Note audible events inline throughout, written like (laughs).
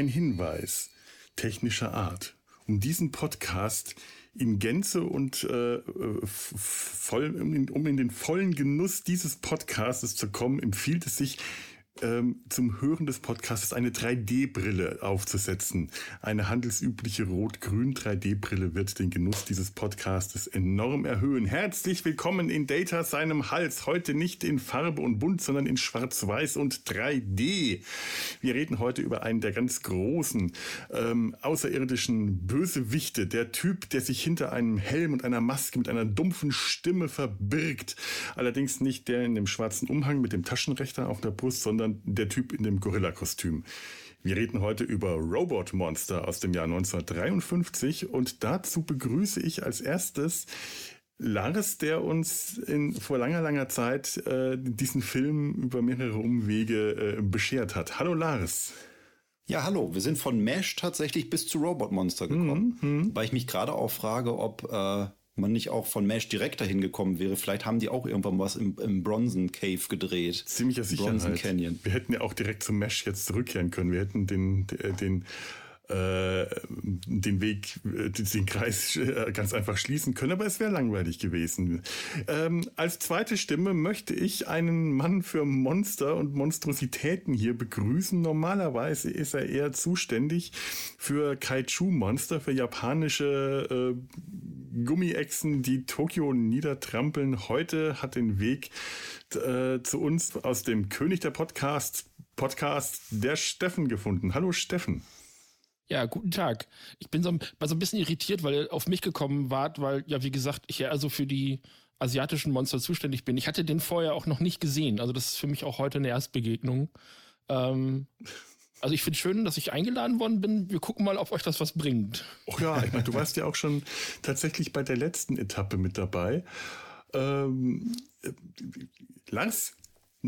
Ein Hinweis technischer Art. Um diesen Podcast in Gänze und äh, voll, um in, um in den vollen Genuss dieses Podcastes zu kommen, empfiehlt es sich, ähm, zum Hören des Podcasts eine 3D-Brille aufzusetzen. Eine handelsübliche rot-grün 3D-Brille wird den Genuss dieses Podcasts enorm erhöhen. Herzlich willkommen in Data seinem Hals. Heute nicht in Farbe und Bunt, sondern in Schwarz-Weiß und 3D. Wir reden heute über einen der ganz großen ähm, außerirdischen Bösewichte. Der Typ, der sich hinter einem Helm und einer Maske mit einer dumpfen Stimme verbirgt. Allerdings nicht der in dem schwarzen Umhang mit dem Taschenrechner auf der Brust, sondern sondern der Typ in dem Gorilla-Kostüm. Wir reden heute über Robot Monster aus dem Jahr 1953 und dazu begrüße ich als erstes Lars, der uns in, vor langer, langer Zeit äh, diesen Film über mehrere Umwege äh, beschert hat. Hallo Lars. Ja, hallo. Wir sind von Mesh tatsächlich bis zu Robot Monster gekommen, mhm, weil ich mich gerade auch frage, ob äh, man nicht auch von Mesh direkt dahin gekommen wäre. Vielleicht haben die auch irgendwann was im, im Bronzen Cave gedreht. Ziemlicher Sicherheit. Bronzen Canyon. Wir hätten ja auch direkt zum Mesh jetzt zurückkehren können. Wir hätten den, den äh, den Weg, äh, den Kreis äh, ganz einfach schließen können, aber es wäre langweilig gewesen. Ähm, als zweite Stimme möchte ich einen Mann für Monster und Monstrositäten hier begrüßen. Normalerweise ist er eher zuständig für Kaiju-Monster, für japanische äh, Gummiechsen, die Tokio niedertrampeln. Heute hat den Weg äh, zu uns aus dem König der Podcasts Podcast der Steffen gefunden. Hallo Steffen. Ja, guten Tag. Ich bin so, war so ein bisschen irritiert, weil ihr auf mich gekommen wart, weil, ja, wie gesagt, ich ja also für die asiatischen Monster zuständig bin. Ich hatte den vorher auch noch nicht gesehen. Also das ist für mich auch heute eine Erstbegegnung. Ähm, also ich finde schön, dass ich eingeladen worden bin. Wir gucken mal, ob euch das was bringt. Oh ja, ich meine, du warst ja auch schon tatsächlich bei der letzten Etappe mit dabei. Ähm, äh, Lars,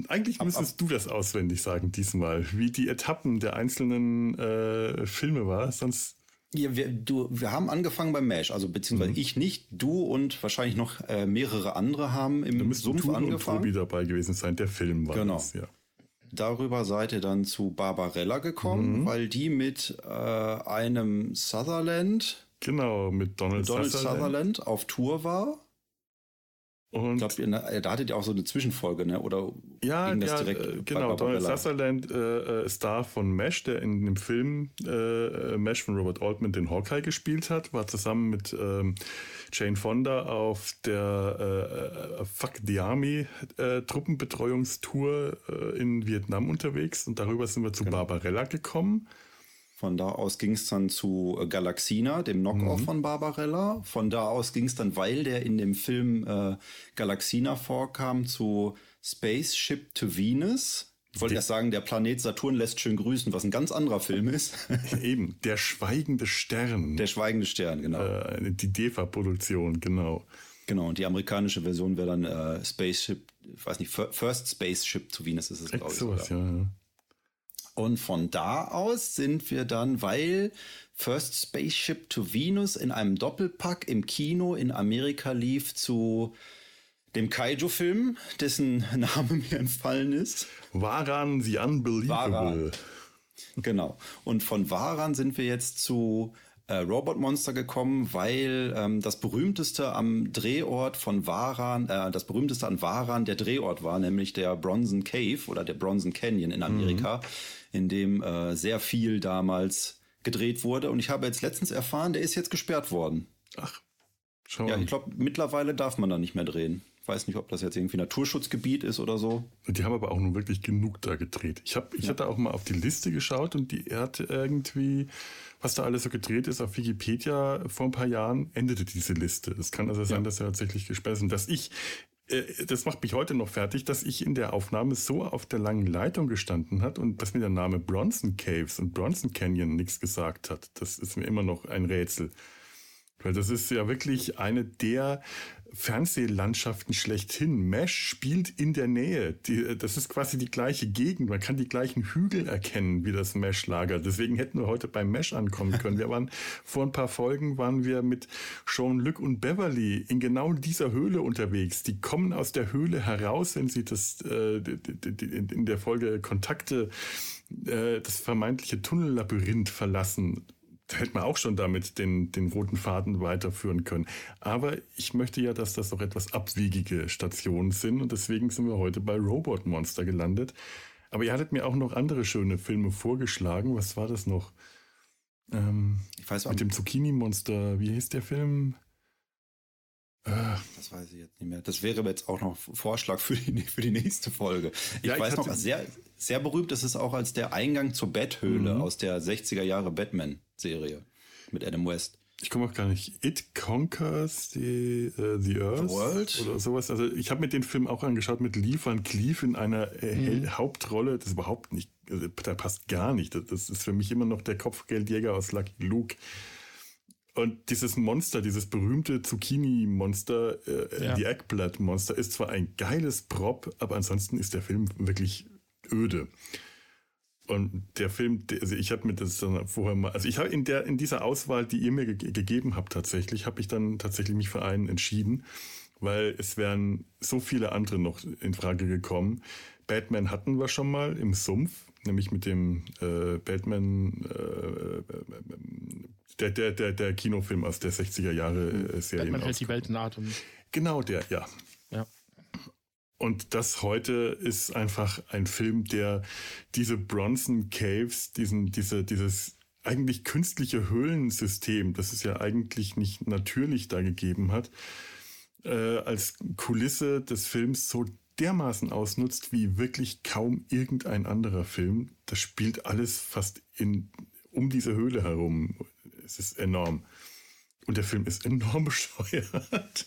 eigentlich müsstest ab, ab. du das auswendig sagen diesmal, wie die Etappen der einzelnen äh, Filme war, sonst. Ja, wir, du, wir haben angefangen beim Mesh, also beziehungsweise mhm. ich nicht, du und wahrscheinlich noch äh, mehrere andere haben im da Sumpf du angefangen. Und Tobi dabei gewesen sein, der Film war genau. das, ja. Darüber seid ihr dann zu Barbarella gekommen, mhm. weil die mit äh, einem Sutherland, genau, mit Donald, Donald Sutherland. Sutherland auf Tour war. Und ich glaube, da hattet ihr auch so eine Zwischenfolge, ne? Oder ja, ging das ja, direkt äh, genau. Donald Sutherland äh, Star äh, von Mesh, der in dem Film äh, Mesh von Robert Altman den Hawkeye gespielt hat, war zusammen mit ähm, Jane Fonda auf der äh, Fuck the Army äh, Truppenbetreuungstour äh, in Vietnam unterwegs und darüber sind wir zu genau. Barbarella gekommen. Von da aus ging es dann zu äh, Galaxina, dem Knockoff mhm. von Barbarella. Von da aus ging es dann, weil der in dem Film äh, Galaxina vorkam, zu Spaceship to Venus. Ich wollte erst sagen, der Planet Saturn lässt schön grüßen, was ein ganz anderer Film ist. (laughs) (laughs) Eben, der schweigende Stern. Der schweigende Stern, genau. Äh, die DEFA-Produktion, genau. Genau, und die amerikanische Version wäre dann äh, Spaceship, ich weiß nicht, First Spaceship to Venus ist es, glaube ich. Sowas, ja, ja. Und von da aus sind wir dann, weil First Spaceship to Venus in einem Doppelpack im Kino in Amerika lief zu dem Kaiju-Film, dessen (laughs) Name mir entfallen ist. Waran the Unbelievable. Waran. Genau. Und von Waran sind wir jetzt zu äh, Robot Monster gekommen, weil ähm, das berühmteste am Drehort von Varan, äh, das berühmteste an Varan der Drehort war, nämlich der Bronson Cave oder der Bronson Canyon in Amerika, mhm. in dem äh, sehr viel damals gedreht wurde. Und ich habe jetzt letztens erfahren, der ist jetzt gesperrt worden. Ach, schau Ja, ich glaube, mittlerweile darf man da nicht mehr drehen. Ich weiß nicht, ob das jetzt irgendwie Naturschutzgebiet ist oder so. Die haben aber auch nun wirklich genug da gedreht. Ich, hab, ich ja. hatte auch mal auf die Liste geschaut und die hatte irgendwie was da alles so gedreht ist auf Wikipedia vor ein paar Jahren, endete diese Liste. Es kann also sein, ja. dass er tatsächlich gesperrt ist. Und dass ich, äh, das macht mich heute noch fertig, dass ich in der Aufnahme so auf der langen Leitung gestanden hat und dass mir der Name Bronson Caves und Bronson Canyon nichts gesagt hat. Das ist mir immer noch ein Rätsel. Weil das ist ja wirklich eine der Fernsehlandschaften schlechthin. Mesh spielt in der Nähe. Die, das ist quasi die gleiche Gegend. Man kann die gleichen Hügel erkennen wie das Mesh-Lager. Deswegen hätten wir heute beim Mesh ankommen können. Wir waren vor ein paar Folgen waren wir mit Jean-Luc und Beverly in genau dieser Höhle unterwegs. Die kommen aus der Höhle heraus, wenn sie das äh, in der Folge Kontakte äh, das vermeintliche Tunnellabyrinth verlassen (laughs) hätte man auch schon damit den, den roten Faden weiterführen können. Aber ich möchte ja, dass das doch etwas abwiegige Stationen sind und deswegen sind wir heute bei Robot Monster gelandet. Aber ihr hattet mir auch noch andere schöne Filme vorgeschlagen. Was war das noch? Ähm, ich weiß Mit dem Zucchini-Monster. Wie hieß der Film? Äh, das weiß ich jetzt nicht mehr. Das wäre jetzt auch noch Vorschlag für die, (laughs) für die nächste Folge. Ich ja, weiß ich noch, sehr, sehr berühmt ist es auch als der Eingang zur Betthöhle mhm. aus der 60er Jahre Batman-Serie mit Adam West. Ich komme auch gar nicht. It Conquers the, uh, the Earth World? oder sowas. Also ich habe mir den Film auch angeschaut mit Lee Van Cleef in einer äh, mhm. Hauptrolle. Das ist überhaupt nicht, also, da passt gar nicht. Das ist für mich immer noch der Kopfgeldjäger aus Lucky Luke. Und dieses Monster, dieses berühmte Zucchini-Monster, äh, ja. die Eggplant-Monster, ist zwar ein geiles Prop, aber ansonsten ist der Film wirklich öde. Und der Film, also ich habe mir das dann vorher mal, also ich habe in der in dieser Auswahl, die ihr mir ge gegeben habt, tatsächlich, habe ich dann tatsächlich mich für einen entschieden, weil es wären so viele andere noch in Frage gekommen. Batman hatten wir schon mal im Sumpf, nämlich mit dem äh, Batman äh, der, der, der, der Kinofilm aus der 60er Jahre äh, Serie. Batman hält die Welt in Atem. Genau der, ja. Ja. Und das heute ist einfach ein Film, der diese Bronson Caves, diesen, diese, dieses eigentlich künstliche Höhlensystem, das es ja eigentlich nicht natürlich da gegeben hat, äh, als Kulisse des Films so dermaßen ausnutzt wie wirklich kaum irgendein anderer Film. Das spielt alles fast in, um diese Höhle herum. Es ist enorm. Und der Film ist enorm (laughs) bescheuert.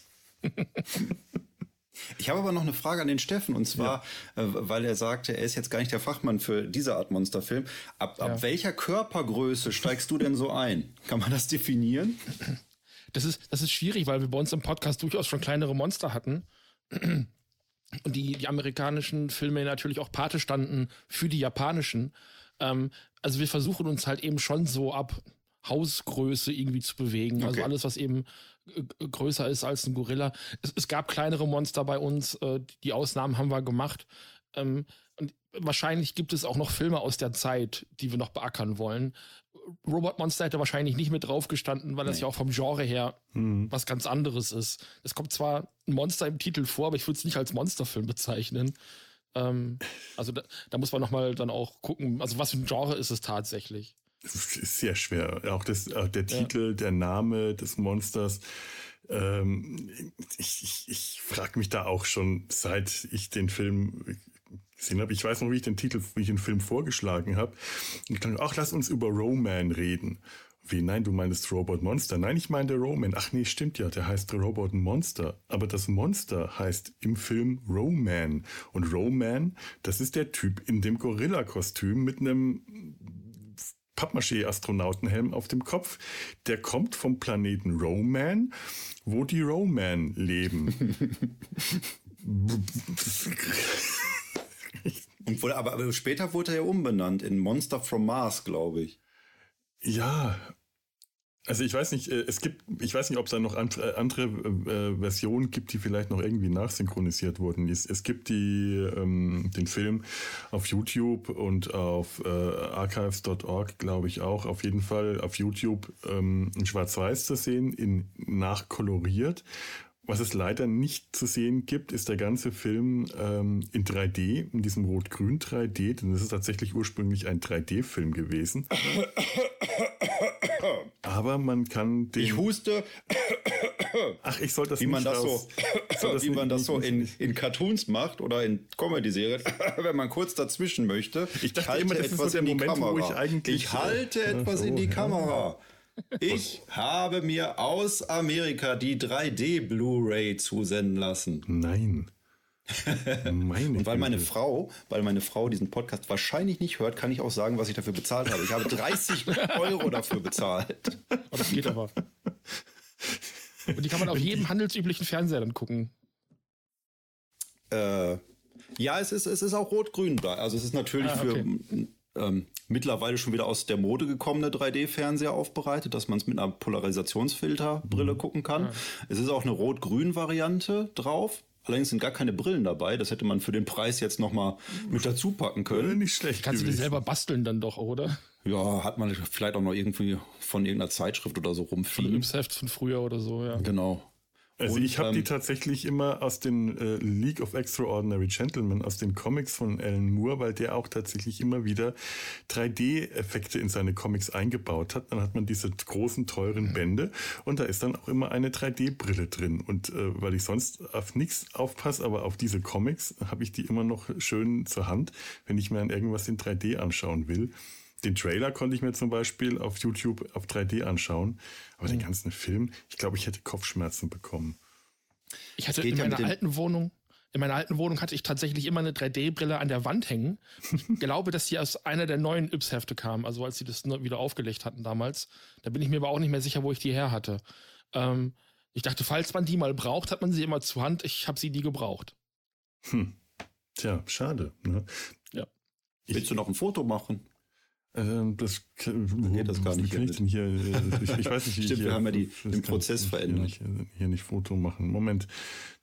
Ich habe aber noch eine Frage an den Steffen und zwar, ja. äh, weil er sagte, er ist jetzt gar nicht der Fachmann für diese Art Monsterfilm. Ab, ja. ab welcher Körpergröße steigst du denn so ein? Kann man das definieren? Das ist, das ist schwierig, weil wir bei uns im Podcast durchaus schon kleinere Monster hatten. Und die, die amerikanischen Filme natürlich auch Pate standen für die japanischen. Ähm, also wir versuchen uns halt eben schon so ab Hausgröße irgendwie zu bewegen. Also okay. Also alles, was eben äh, größer ist als ein Gorilla. Es, es, gab kleinere Monster bei uns, äh, die Ausnahmen haben wir gemacht. Ähm, und wahrscheinlich gibt es auch noch Filme aus der Zeit, die wir noch beackern wollen. Robot Monster hätte wahrscheinlich nicht mit drauf gestanden, weil das ja auch vom Genre her mhm. was ganz anderes ist. Es kommt zwar ein Monster im Titel vor, aber ich würde es nicht als Monsterfilm bezeichnen. Ähm, also da, da muss man nochmal dann auch gucken, also was für ein Genre ist es tatsächlich ist sehr schwer. Auch das, auch der Titel, ja. der Name des Monsters. Ähm, ich ich, ich frage mich da auch schon, seit ich den Film gesehen habe. Ich weiß noch, wie ich den Titel, wie ich den Film vorgeschlagen habe. Und ich dachte, ach, lass uns über Roman reden. Wie, nein, du meinst Robot Monster. Nein, ich meine Roman. Ach nee, stimmt ja, der heißt Robot Monster. Aber das Monster heißt im Film Roman. Und Roman, das ist der Typ in dem Gorilla-Kostüm mit einem Pappmaché-Astronautenhelm auf dem Kopf. Der kommt vom Planeten Roman, wo die Roman leben. (laughs) (laughs) Und wurde, aber, später wurde er ja umbenannt in Monster from Mars, glaube ich. Ja, also ich weiß nicht, äh, es gibt, ich weiß nicht, ob es da noch andere, äh, andere äh, Versionen gibt, die vielleicht noch irgendwie nachsynchronisiert wurden. Es, es gibt die, ähm, den Film auf YouTube und auf äh, archives.org, glaube ich auch. Auf jeden Fall auf YouTube ähm, in Schwarz-Weiß zu sehen, in nachkoloriert. Was es leider nicht zu sehen gibt, ist der ganze Film ähm, in 3D, in diesem Rot-Grün 3D, denn das ist tatsächlich ursprünglich ein 3D-Film gewesen. Aber man kann den. Ich huste. Ach, ich soll das wie man das raus, so, das wie man das so in, in Cartoons macht oder in Comedy-Serien, (laughs) wenn man kurz dazwischen möchte. Ich dachte ich halte immer, das etwas ist so der Moment, Kamera. wo ich eigentlich. Ich halte etwas so, in die Kamera. Ich habe mir aus Amerika die 3D Blu-ray zusenden lassen. Nein. Meine (laughs) und weil meine Frau, weil meine Frau diesen Podcast wahrscheinlich nicht hört, kann ich auch sagen, was ich dafür bezahlt habe. Ich habe 30 (laughs) Euro dafür bezahlt. Oh, das geht aber. Und die kann man auf jedem handelsüblichen Fernseher dann gucken. Äh, ja, es ist, es ist auch rot-grün da. Also es ist natürlich ah, okay. für ähm, mittlerweile schon wieder aus der Mode gekommene 3D-Fernseher aufbereitet, dass man es mit einer Polarisationsfilterbrille mhm. gucken kann. Ja. Es ist auch eine rot-grün-Variante drauf. Allerdings sind gar keine Brillen dabei. Das hätte man für den Preis jetzt nochmal mit dazu packen können. Nicht schlecht. Kannst du die selber basteln dann doch, oder? Ja, hat man vielleicht auch noch irgendwie von irgendeiner Zeitschrift oder so rumfliegen. Von Heft von früher oder so, ja. Genau. Also und, ich habe ähm, die tatsächlich immer aus den äh, League of Extraordinary Gentlemen, aus den Comics von Alan Moore, weil der auch tatsächlich immer wieder 3D-Effekte in seine Comics eingebaut hat. Dann hat man diese großen, teuren. Bände und da ist dann auch immer eine 3D-Brille drin. Und äh, weil ich sonst auf nichts aufpasse, aber auf diese Comics habe ich die immer noch schön zur Hand, wenn ich mir an irgendwas in 3D anschauen will. Den Trailer konnte ich mir zum Beispiel auf YouTube auf 3D anschauen, aber mhm. den ganzen Film, ich glaube, ich hätte Kopfschmerzen bekommen. Ich hatte in meiner alten Wohnung, in meiner alten Wohnung hatte ich tatsächlich immer eine 3D-Brille an der Wand hängen. Ich (laughs) glaube, dass die aus einer der neuen Yps-Hefte kam, also als sie das wieder aufgelegt hatten damals. Da bin ich mir aber auch nicht mehr sicher, wo ich die her hatte. Ähm, ich dachte, falls man die mal braucht, hat man sie immer zur Hand. Ich habe sie nie gebraucht. Hm. Tja, schade. Ne? Ja. Willst du noch ein Foto machen? Ähm, das geht das gar nicht. Kann ich, denn hier, äh, ich, ich weiß nicht, (laughs) wie Stimmt, hier, wir haben ja die, den Prozess verändert. Hier nicht, hier nicht Foto machen. Moment,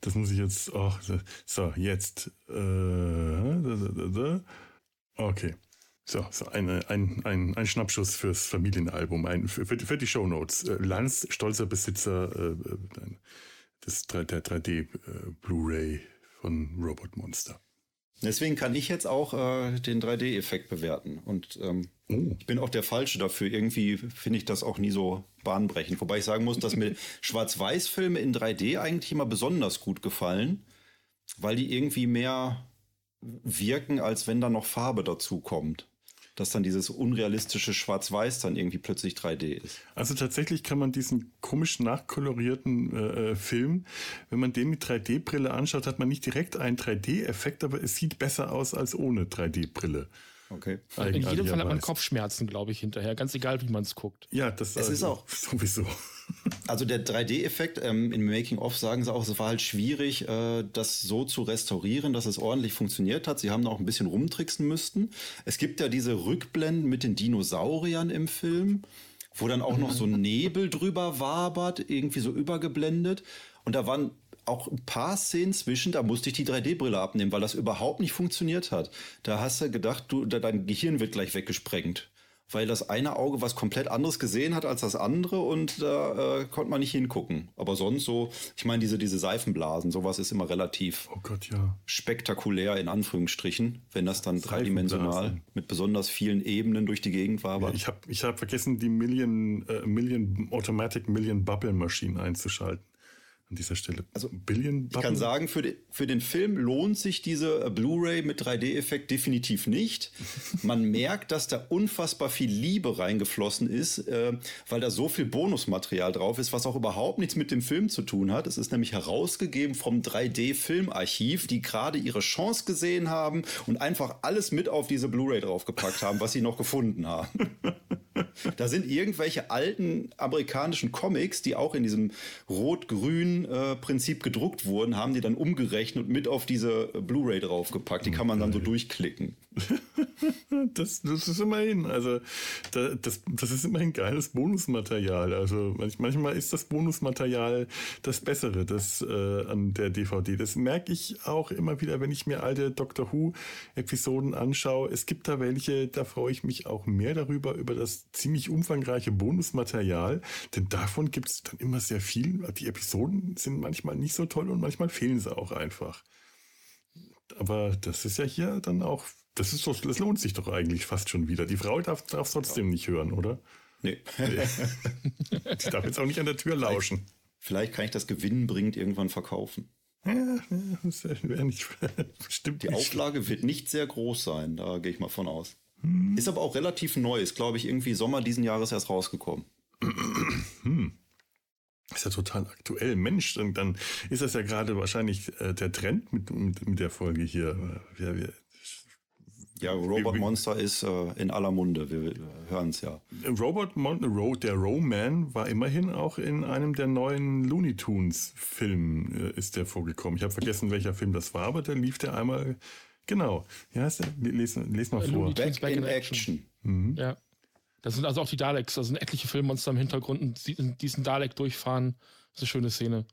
das muss ich jetzt. Oh, so, jetzt. Äh, okay. So, so eine, ein, ein, ein Schnappschuss fürs Familienalbum, ein, für, für die Shownotes. Äh, Lanz, stolzer Besitzer äh, des, der 3D Blu-ray von Robot Monster. Deswegen kann ich jetzt auch äh, den 3D-Effekt bewerten. Und ähm, oh. ich bin auch der Falsche dafür. Irgendwie finde ich das auch nie so bahnbrechend. Wobei ich sagen muss, dass mir (laughs) Schwarz-Weiß-Filme in 3D eigentlich immer besonders gut gefallen, weil die irgendwie mehr wirken, als wenn da noch Farbe dazu kommt dass dann dieses unrealistische Schwarz-Weiß dann irgendwie plötzlich 3D ist. Also tatsächlich kann man diesen komisch nachkolorierten äh, äh Film, wenn man den mit 3D-Brille anschaut, hat man nicht direkt einen 3D-Effekt, aber es sieht besser aus als ohne 3D-Brille. Okay. In jedem Fall hat man Kopfschmerzen, glaube ich, hinterher, ganz egal, wie man es guckt. Ja, das es also ist auch sowieso. (laughs) Also der 3D-Effekt ähm, im Making-of sagen sie auch, es war halt schwierig, äh, das so zu restaurieren, dass es ordentlich funktioniert hat. Sie haben auch ein bisschen rumtricksen müssten. Es gibt ja diese Rückblenden mit den Dinosauriern im Film, wo dann auch noch so (laughs) Nebel drüber wabert, irgendwie so übergeblendet. Und da waren auch ein paar Szenen zwischen, da musste ich die 3D-Brille abnehmen, weil das überhaupt nicht funktioniert hat. Da hast du gedacht, du, dein Gehirn wird gleich weggesprengt weil das eine Auge was komplett anderes gesehen hat als das andere und da äh, konnte man nicht hingucken. Aber sonst so, ich meine, diese, diese Seifenblasen, sowas ist immer relativ oh Gott, ja. spektakulär in Anführungsstrichen, wenn das dann dreidimensional mit besonders vielen Ebenen durch die Gegend war. Ja, ich habe ich hab vergessen, die Million, äh, Million Automatic Million Bubble Machine einzuschalten an dieser Stelle. Also Billion Ich kann sagen, für, de, für den Film lohnt sich diese äh, Blu-ray mit 3D-Effekt definitiv nicht. (laughs) Man merkt, dass da unfassbar viel Liebe reingeflossen ist, äh, weil da so viel Bonusmaterial drauf ist, was auch überhaupt nichts mit dem Film zu tun hat. Es ist nämlich herausgegeben vom 3D-Filmarchiv, die gerade ihre Chance gesehen haben und einfach alles mit auf diese Blu-ray draufgepackt haben, was sie noch gefunden haben. (laughs) da sind irgendwelche alten amerikanischen Comics, die auch in diesem rot-grün Prinzip gedruckt wurden, haben die dann umgerechnet und mit auf diese Blu-ray draufgepackt. Die kann man dann so durchklicken. (laughs) das, das ist immerhin, also das, das ist immerhin geiles Bonusmaterial. Also manchmal ist das Bonusmaterial das Bessere das, äh, an der DVD. Das merke ich auch immer wieder, wenn ich mir alte Doctor Who-Episoden anschaue. Es gibt da welche, da freue ich mich auch mehr darüber, über das ziemlich umfangreiche Bonusmaterial, denn davon gibt es dann immer sehr viel. Die Episoden sind manchmal nicht so toll und manchmal fehlen sie auch einfach. Aber das ist ja hier dann auch das ist doch, das lohnt sich doch eigentlich fast schon wieder. Die Frau darf es trotzdem nicht hören, oder? Nee. Die darf jetzt auch nicht an der Tür lauschen. Vielleicht, vielleicht kann ich das gewinnbringend irgendwann verkaufen. Ja, das wäre nicht (laughs) bestimmt. Die nicht Auflage wird nicht sehr groß sein, da gehe ich mal von aus. Hm. Ist aber auch relativ neu, ist glaube ich irgendwie Sommer diesen Jahres erst rausgekommen. (clears throat) Hm. Ist ja total aktuell. Mensch, und dann ist das ja gerade wahrscheinlich äh, der Trend mit, mit, mit der Folge hier. Wir, wir Ja, Robot Monster ist äh, in aller Munde, wir hören es ja. Robot Mon der Roman war immerhin auch in einem der neuen Looney Tunes Filmen äh, ist der vorgekommen. Ich habe vergessen, welcher Film das war, aber da lief der einmal, genau. Ja, les, les mal vor. Looney Back, Back in, in Action. Action. Mhm. Ja. Das sind also auch die Daleks, da sind etliche Filmmonster im Hintergrund und diesen Dalek durchfahren. Das ist eine schöne Szene.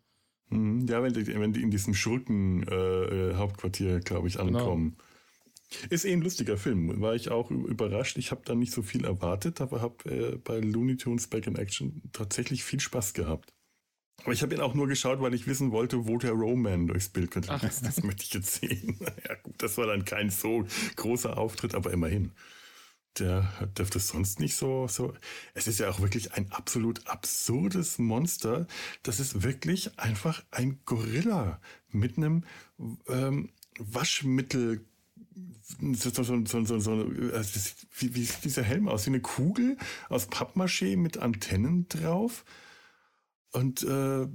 Mhm. Ja, wenn die, wenn die in diesem Schurken-Hauptquartier, äh, glaube ich, genau. ankommen. Genau. Ist eh ein lustiger Film. War ich auch überrascht. Ich habe da nicht so viel erwartet, aber habe äh, bei Looney Tunes Back in Action tatsächlich viel Spaß gehabt. Aber ich habe ihn auch nur geschaut, weil ich wissen wollte, wo der Roman durchs Bild könnte. Das, das möchte ich jetzt sehen. (laughs) ja gut, das war dann kein so großer Auftritt, aber immerhin. Der dürfte sonst nicht so, so. Es ist ja auch wirklich ein absolut absurdes Monster. Das ist wirklich einfach ein Gorilla mit einem ähm, Waschmittel so, so, so, so, so also wie, wie sieht dieser Helm aus? Wie eine Kugel aus Pappmaché mit Antennen drauf. Und äh,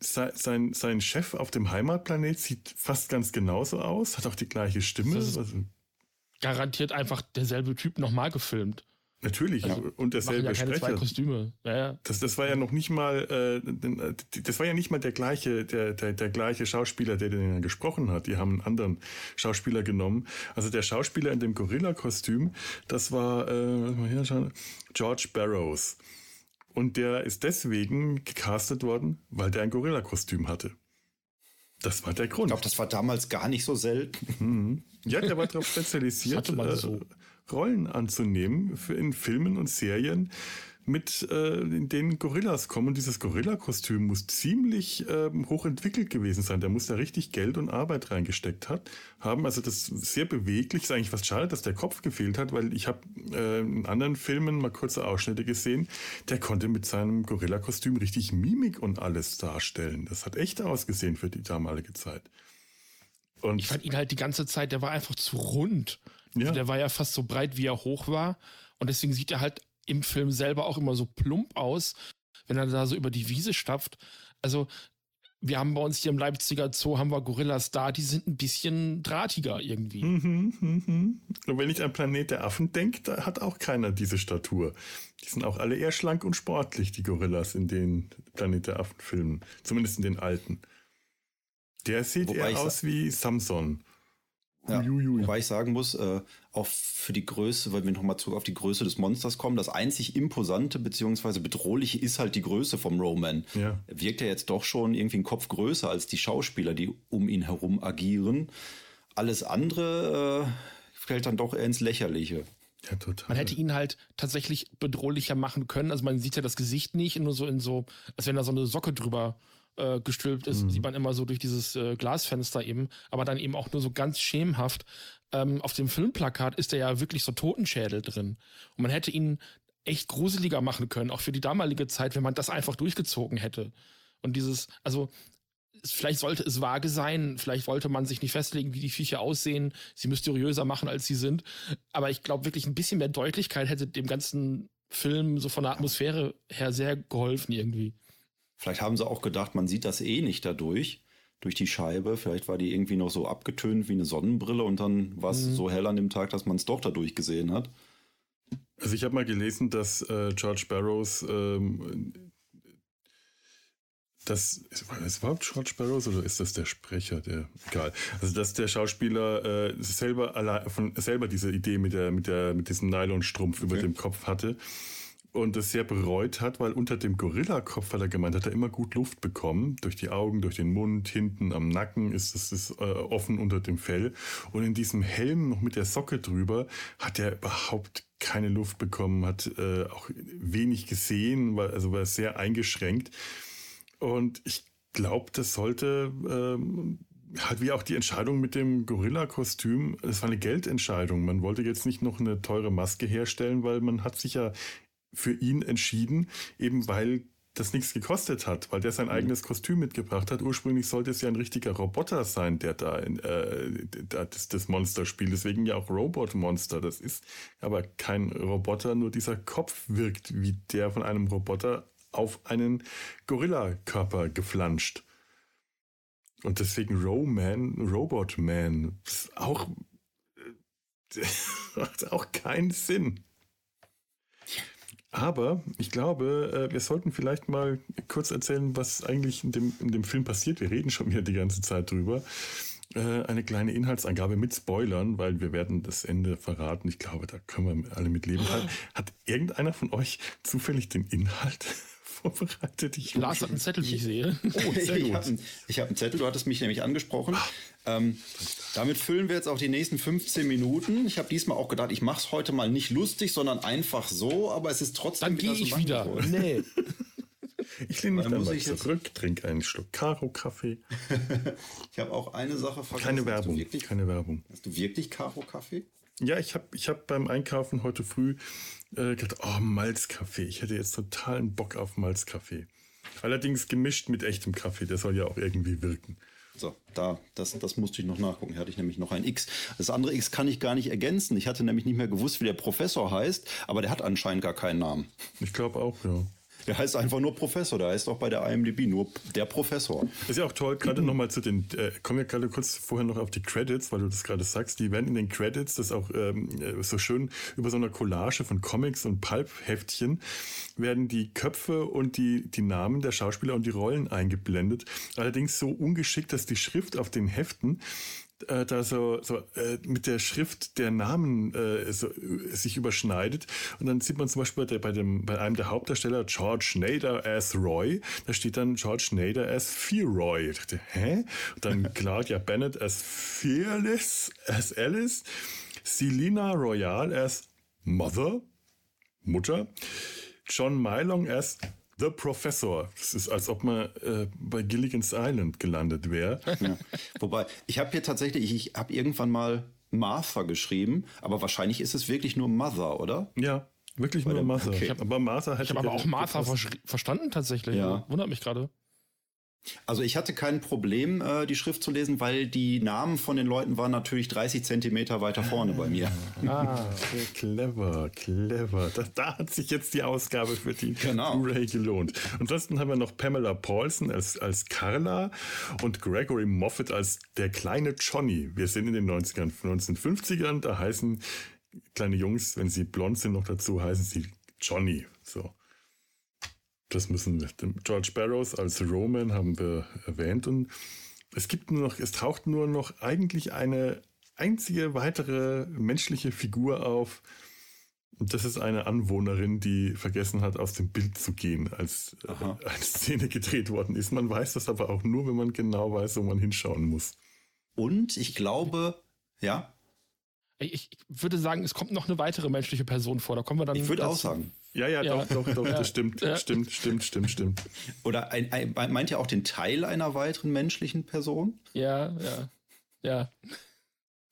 sein, sein Chef auf dem Heimatplanet sieht fast ganz genauso aus, hat auch die gleiche Stimme. Also, garantiert einfach derselbe Typ nochmal gefilmt. Natürlich, also, und derselbe ja Sprecher. Zwei Kostüme. Ja, ja. Das, das war ja noch nicht mal, äh, das war ja nicht mal der gleiche, der, der, der gleiche Schauspieler, der den gesprochen hat. Die haben einen anderen Schauspieler genommen. Also der Schauspieler in dem Gorilla-Kostüm, das war äh, hier schauen, George Barrows. Und der ist deswegen gecastet worden, weil der ein Gorilla-Kostüm hatte. Das war der Grund. Ich glaube, das war damals gar nicht so selten. Mhm. Ja, der war darauf spezialisiert. Äh, so. Rollen anzunehmen für in Filmen und Serien, mit äh, in denen Gorillas kommen. Und dieses Gorilla-Kostüm muss ziemlich äh, hochentwickelt gewesen sein. Der muss da richtig Geld und Arbeit reingesteckt hat, haben. Also das sehr beweglich. Ist eigentlich fast schade, dass der Kopf gefehlt hat, weil ich habe äh, in anderen Filmen mal kurze Ausschnitte gesehen. Der konnte mit seinem Gorilla-Kostüm richtig Mimik und alles darstellen. Das hat echt ausgesehen für die damalige Zeit. Und ich fand ihn halt die ganze Zeit, der war einfach zu rund. Ja. Der war ja fast so breit, wie er hoch war. Und deswegen sieht er halt im Film selber auch immer so plump aus, wenn er da so über die Wiese stapft. Also, wir haben bei uns hier im Leipziger Zoo haben wir Gorillas da, die sind ein bisschen drahtiger irgendwie. Mhm, mhm. Und wenn ich an Planet der Affen denke, da hat auch keiner diese Statur. Die sind auch alle eher schlank und sportlich, die Gorillas in den Planet der Affen Filmen. Zumindest in den alten. Der sieht Wobei eher aus wie Samson. Ja, wobei ich sagen muss, äh, auch für die Größe, weil wir nochmal zurück auf die Größe des Monsters kommen, das einzig Imposante bzw. bedrohliche ist halt die Größe vom Roman. Ja. Wirkt er jetzt doch schon irgendwie einen Kopf größer als die Schauspieler, die um ihn herum agieren. Alles andere äh, fällt dann doch eher ins Lächerliche. Ja, total. Man hätte ihn halt tatsächlich bedrohlicher machen können. Also man sieht ja das Gesicht nicht, nur so in so, als wenn da so eine Socke drüber äh, gestülpt ist, mhm. sieht man immer so durch dieses äh, Glasfenster eben, aber dann eben auch nur so ganz schemenhaft. Ähm, auf dem Filmplakat ist da ja wirklich so Totenschädel drin. Und man hätte ihn echt gruseliger machen können, auch für die damalige Zeit, wenn man das einfach durchgezogen hätte. Und dieses, also vielleicht sollte es vage sein, vielleicht wollte man sich nicht festlegen, wie die Viecher aussehen, sie mysteriöser machen, als sie sind. Aber ich glaube wirklich ein bisschen mehr Deutlichkeit hätte dem ganzen Film so von der Atmosphäre her sehr geholfen irgendwie. Vielleicht haben sie auch gedacht, man sieht das eh nicht dadurch, durch die Scheibe. Vielleicht war die irgendwie noch so abgetönt wie eine Sonnenbrille und dann war es mhm. so hell an dem Tag, dass man es doch dadurch gesehen hat. Also ich habe mal gelesen, dass äh, George Barrows ähm, das ist es überhaupt George Barrows oder ist das der Sprecher? Der egal. Also dass der Schauspieler äh, selber allein, von, selber diese Idee mit der mit der mit diesem Nylonstrumpf okay. über dem Kopf hatte und es sehr bereut hat, weil unter dem Gorillakopf hat er gemeint, hat er immer gut Luft bekommen. Durch die Augen, durch den Mund, hinten am Nacken ist es ist, äh, offen unter dem Fell. Und in diesem Helm noch mit der Socke drüber hat er überhaupt keine Luft bekommen, hat äh, auch wenig gesehen, war, also war sehr eingeschränkt. Und ich glaube, das sollte ähm, halt wie auch die Entscheidung mit dem Gorilla-Kostüm, das war eine Geldentscheidung. Man wollte jetzt nicht noch eine teure Maske herstellen, weil man hat sich ja für ihn entschieden, eben weil das nichts gekostet hat, weil der sein mhm. eigenes Kostüm mitgebracht hat. Ursprünglich sollte es ja ein richtiger Roboter sein, der da in, äh, das, das Monster spielt. Deswegen ja auch Robot Monster. Das ist aber kein Roboter, nur dieser Kopf wirkt wie der von einem Roboter auf einen Gorilla-Körper geflanscht. Und deswegen Roman, Robot Man, auch (laughs) macht auch keinen Sinn. Aber ich glaube, äh, wir sollten vielleicht mal kurz erzählen, was eigentlich in dem, in dem Film passiert. Wir reden schon wieder die ganze Zeit drüber. Äh, eine kleine Inhaltsangabe mit Spoilern, weil wir werden das Ende verraten. Ich glaube, da können wir alle mit leben. Hat, hat irgendeiner von euch zufällig den Inhalt vorbereitet? Ich Lars hat einen Zettel, wie ich sehe. (laughs) Oh, sehr gut. Ich habe einen, hab einen Zettel, du hattest mich nämlich angesprochen. Ähm, damit füllen wir jetzt auch die nächsten 15 Minuten. Ich habe diesmal auch gedacht, ich mache es heute mal nicht lustig, sondern einfach so, aber es ist trotzdem Dann gehe ich wieder. Nee. (laughs) Ich lehne mich dann mal zurück, trinke einen Schluck Karo-Kaffee. (laughs) ich habe auch eine Sache vergessen. Keine Werbung, wirklich, keine Werbung. Hast du wirklich Karo-Kaffee? Ja, ich habe ich hab beim Einkaufen heute früh äh, gedacht, oh, Malzkaffee. Ich hätte jetzt totalen Bock auf Malzkaffee. Allerdings gemischt mit echtem Kaffee, der soll ja auch irgendwie wirken. So, da, das, das musste ich noch nachgucken. Hier hatte ich nämlich noch ein X. Das andere X kann ich gar nicht ergänzen. Ich hatte nämlich nicht mehr gewusst, wie der Professor heißt, aber der hat anscheinend gar keinen Namen. Ich glaube auch, ja. Der heißt einfach nur Professor. Der heißt auch bei der IMDb nur der Professor. ist ja auch toll. Gerade nochmal zu den, äh, kommen wir gerade kurz vorher noch auf die Credits, weil du das gerade sagst. Die werden in den Credits, das auch ähm, äh, so schön über so einer Collage von Comics und Pulp-Heftchen, werden die Köpfe und die, die Namen der Schauspieler und die Rollen eingeblendet. Allerdings so ungeschickt, dass die Schrift auf den Heften äh, da so, so äh, mit der Schrift der Namen äh, so, äh, sich überschneidet. Und dann sieht man zum Beispiel bei, dem, bei einem der Hauptdarsteller, George Nader as Roy, da steht dann George Nader as Fearoy. Ich dachte, hä? Und dann (laughs) Claudia Bennett as Fearless, as Alice, Selina Royal as Mother, Mutter, John Mylong as The Professor. Das ist, als ob man äh, bei Gilligan's Island gelandet wäre. Ja. Wobei, ich habe hier tatsächlich, ich habe irgendwann mal Martha geschrieben, aber wahrscheinlich ist es wirklich nur Mother, oder? Ja, wirklich Bei nur Mother. Okay. aber Martha hätte ich habe aber auch Martha verstanden tatsächlich. Ja. Wundert mich gerade. Also ich hatte kein Problem, äh, die Schrift zu lesen, weil die Namen von den Leuten waren natürlich 30 Zentimeter weiter vorne bei mir. Ah, clever, clever. Da, da, hat sich jetzt die Ausgabe für die genau. Blu-ray gelohnt. Ansonsten haben wir noch Pamela Paulson als, als Carla und Gregory Moffat als der kleine Johnny. Wir sind in den 90ern, 1950ern, da heißen kleine Jungs, wenn sie blond sind noch dazu, heißen sie Johnny. So. Das müssen wir. George Barrows als Roman haben wir erwähnt und es gibt nur noch, es taucht nur noch eigentlich eine einzige weitere menschliche Figur auf. Und das ist eine Anwohnerin, die vergessen hat, aus dem Bild zu gehen, als äh, Aha. (laughs) eine Szene gedreht worden ist. Man weiß das aber auch nur, wenn man genau weiß, wo man hinschauen muss. Und ich glaube, ja. Ich, ich würde sagen, es kommt noch eine weitere menschliche Person vor. Da kommen wir dann. Ich würde auch sagen. Ja, ja, ja, doch, doch, doch, ja. das stimmt, ja. stimmt, stimmt, stimmt, stimmt. Oder ein, ein, meint ihr auch den Teil einer weiteren menschlichen Person? Ja, ja, ja.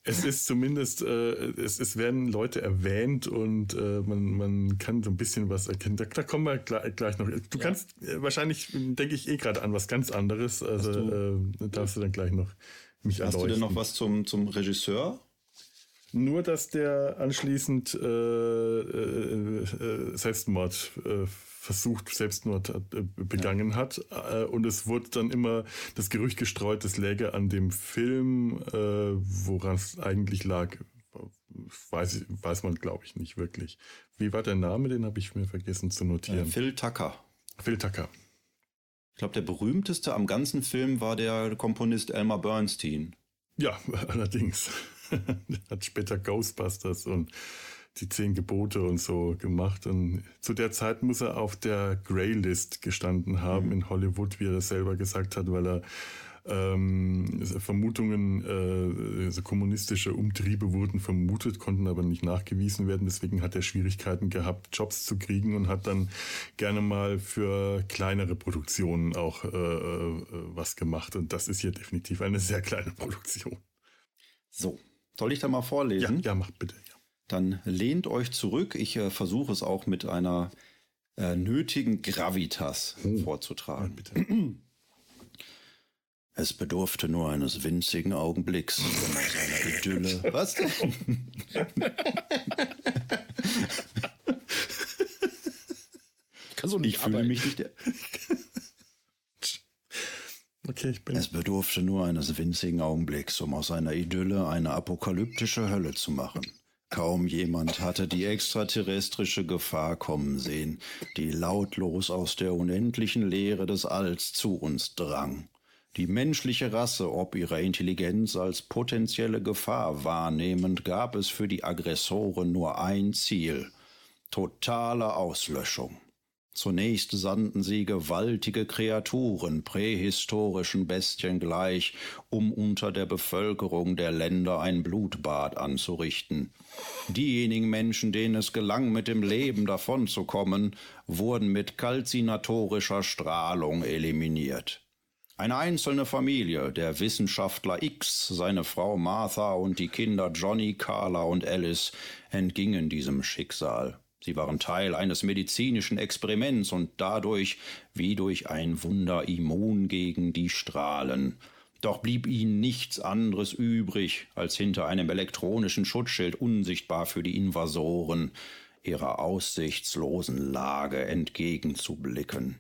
Es ist zumindest, äh, es, es werden Leute erwähnt und äh, man, man kann so ein bisschen was erkennen. Da, da kommen wir gleich, gleich noch. Du ja. kannst äh, wahrscheinlich, denke ich, eh gerade an was ganz anderes. Also äh, darfst du dann gleich noch mich Hast erleuchten. du denn noch was zum, zum Regisseur? Nur, dass der anschließend äh, äh, äh, Selbstmord äh, versucht, Selbstmord äh, begangen ja. hat. Äh, und es wurde dann immer das Gerücht gestreut, das läge an dem Film, woran es eigentlich lag. Weiß, weiß man, glaube ich, nicht wirklich. Wie war der Name? Den habe ich mir vergessen zu notieren. Phil Tucker. Phil Tucker. Ich glaube, der berühmteste am ganzen Film war der Komponist Elmer Bernstein. Ja, (laughs) allerdings. (laughs) hat später Ghostbusters und die zehn Gebote und so gemacht. Und zu der Zeit muss er auf der Greylist gestanden haben mhm. in Hollywood, wie er das selber gesagt hat, weil er ähm, Vermutungen, äh, also kommunistische Umtriebe wurden vermutet, konnten aber nicht nachgewiesen werden. Deswegen hat er Schwierigkeiten gehabt, Jobs zu kriegen und hat dann gerne mal für kleinere Produktionen auch äh, äh, was gemacht. Und das ist hier definitiv eine sehr kleine Produktion. So, soll ich da mal vorlesen? Ja, ja mach bitte. Ja. Dann lehnt euch zurück. Ich äh, versuche es auch mit einer äh, nötigen Gravitas oh. vorzutragen. Ja, bitte. Es bedurfte nur eines winzigen Augenblicks von seiner Idylle. Was (laughs) denn? Kannst du nicht ich fühle mich nicht. (laughs) Okay, ich bin. Es bedurfte nur eines winzigen Augenblicks, um aus einer Idylle eine apokalyptische Hölle zu machen. Kaum jemand hatte die extraterrestrische Gefahr kommen sehen, die lautlos aus der unendlichen Leere des Alls zu uns drang. Die menschliche Rasse ob ihrer Intelligenz als potenzielle Gefahr wahrnehmend, gab es für die Aggressoren nur ein Ziel totale Auslöschung. Zunächst sandten sie gewaltige Kreaturen, prähistorischen Bestien gleich, um unter der Bevölkerung der Länder ein Blutbad anzurichten. Diejenigen Menschen, denen es gelang, mit dem Leben davonzukommen, wurden mit kalzinatorischer Strahlung eliminiert. Eine einzelne Familie, der Wissenschaftler X, seine Frau Martha und die Kinder Johnny, Carla und Alice entgingen diesem Schicksal. Sie waren Teil eines medizinischen Experiments und dadurch wie durch ein Wunder immun gegen die Strahlen. Doch blieb ihnen nichts anderes übrig, als hinter einem elektronischen Schutzschild unsichtbar für die Invasoren ihrer aussichtslosen Lage entgegenzublicken.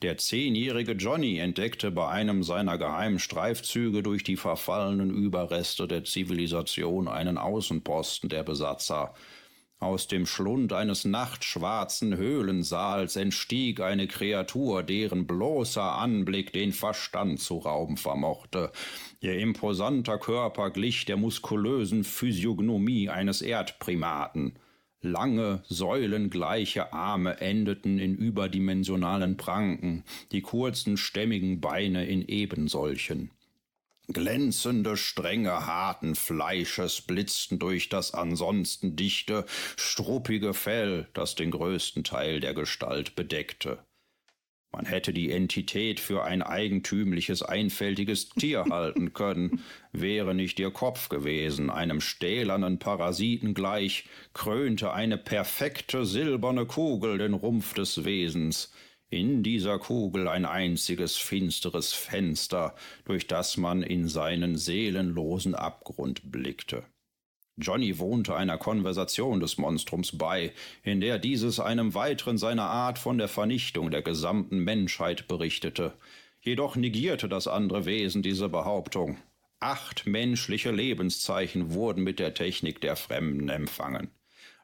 Der zehnjährige Johnny entdeckte bei einem seiner geheimen Streifzüge durch die verfallenen Überreste der Zivilisation einen Außenposten der Besatzer. Aus dem Schlund eines nachtschwarzen Höhlensaals entstieg eine Kreatur, deren bloßer Anblick den Verstand zu rauben vermochte. Ihr imposanter Körper glich der muskulösen Physiognomie eines Erdprimaten. Lange, säulengleiche Arme endeten in überdimensionalen Pranken, die kurzen, stämmigen Beine in ebensolchen. Glänzende Stränge harten Fleisches blitzten durch das ansonsten dichte, struppige Fell, das den größten Teil der Gestalt bedeckte. Man hätte die Entität für ein eigentümliches, einfältiges Tier (laughs) halten können, wäre nicht ihr Kopf gewesen, einem stählernen Parasiten gleich, krönte eine perfekte silberne Kugel den Rumpf des Wesens, in dieser Kugel ein einziges finsteres Fenster, durch das man in seinen seelenlosen Abgrund blickte. Johnny wohnte einer Konversation des Monstrums bei, in der dieses einem weiteren seiner Art von der Vernichtung der gesamten Menschheit berichtete. Jedoch negierte das andere Wesen diese Behauptung. Acht menschliche Lebenszeichen wurden mit der Technik der Fremden empfangen.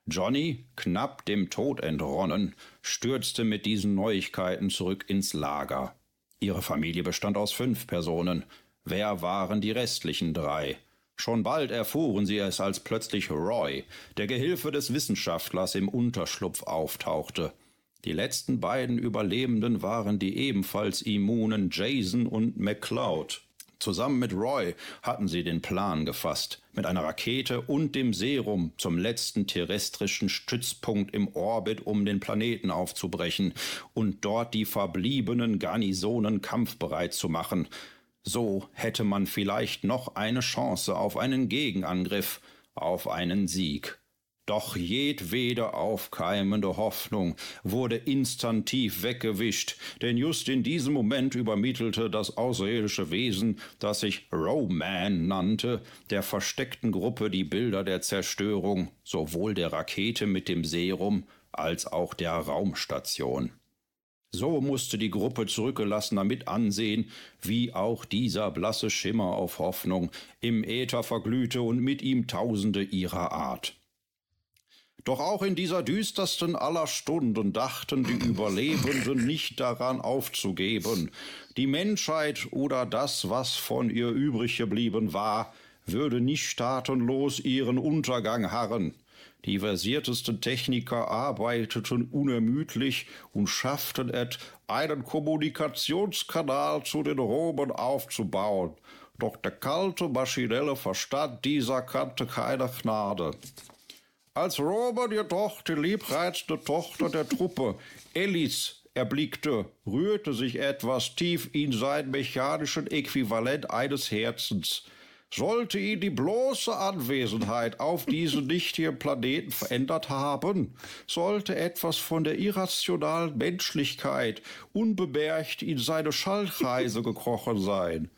Johnny, knapp dem Tod entronnen, stürzte mit diesen Neuigkeiten zurück ins Lager. Ihre Familie bestand aus fünf Personen. Wer waren die restlichen drei? Schon bald erfuhren sie es, als plötzlich Roy, der Gehilfe des Wissenschaftlers, im Unterschlupf auftauchte. Die letzten beiden Überlebenden waren die ebenfalls immunen Jason und McCloud. Zusammen mit Roy hatten sie den Plan gefasst, mit einer Rakete und dem Serum zum letzten terrestrischen Stützpunkt im Orbit um den Planeten aufzubrechen und dort die verbliebenen Garnisonen kampfbereit zu machen, so hätte man vielleicht noch eine Chance auf einen Gegenangriff, auf einen Sieg. Doch jedwede aufkeimende Hoffnung wurde instantiv weggewischt, denn just in diesem Moment übermittelte das außerirdische Wesen, das sich Roman nannte, der versteckten Gruppe die Bilder der Zerstörung sowohl der Rakete mit dem Serum als auch der Raumstation. So musste die Gruppe Zurückgelassener mit ansehen, wie auch dieser blasse Schimmer auf Hoffnung im Äther verglühte und mit ihm Tausende ihrer Art. Doch auch in dieser düstersten aller Stunden dachten die (laughs) Überlebenden nicht daran aufzugeben. Die Menschheit oder das, was von ihr übrig geblieben war, würde nicht staatenlos ihren Untergang harren. Die versiertesten Techniker arbeiteten unermüdlich und schafften es, einen Kommunikationskanal zu den Romen aufzubauen. Doch der kalte, maschinelle Verstand dieser kannte keine Gnade. Als Roman jedoch die liebreizende Tochter der Truppe, Ellis, erblickte, rührte sich etwas tief in sein mechanischen Äquivalent eines Herzens. Sollte ihn die bloße Anwesenheit auf diesem nichtigen Planeten verändert haben, sollte etwas von der irrationalen Menschlichkeit unbemerkt in seine Schallkreise gekrochen sein.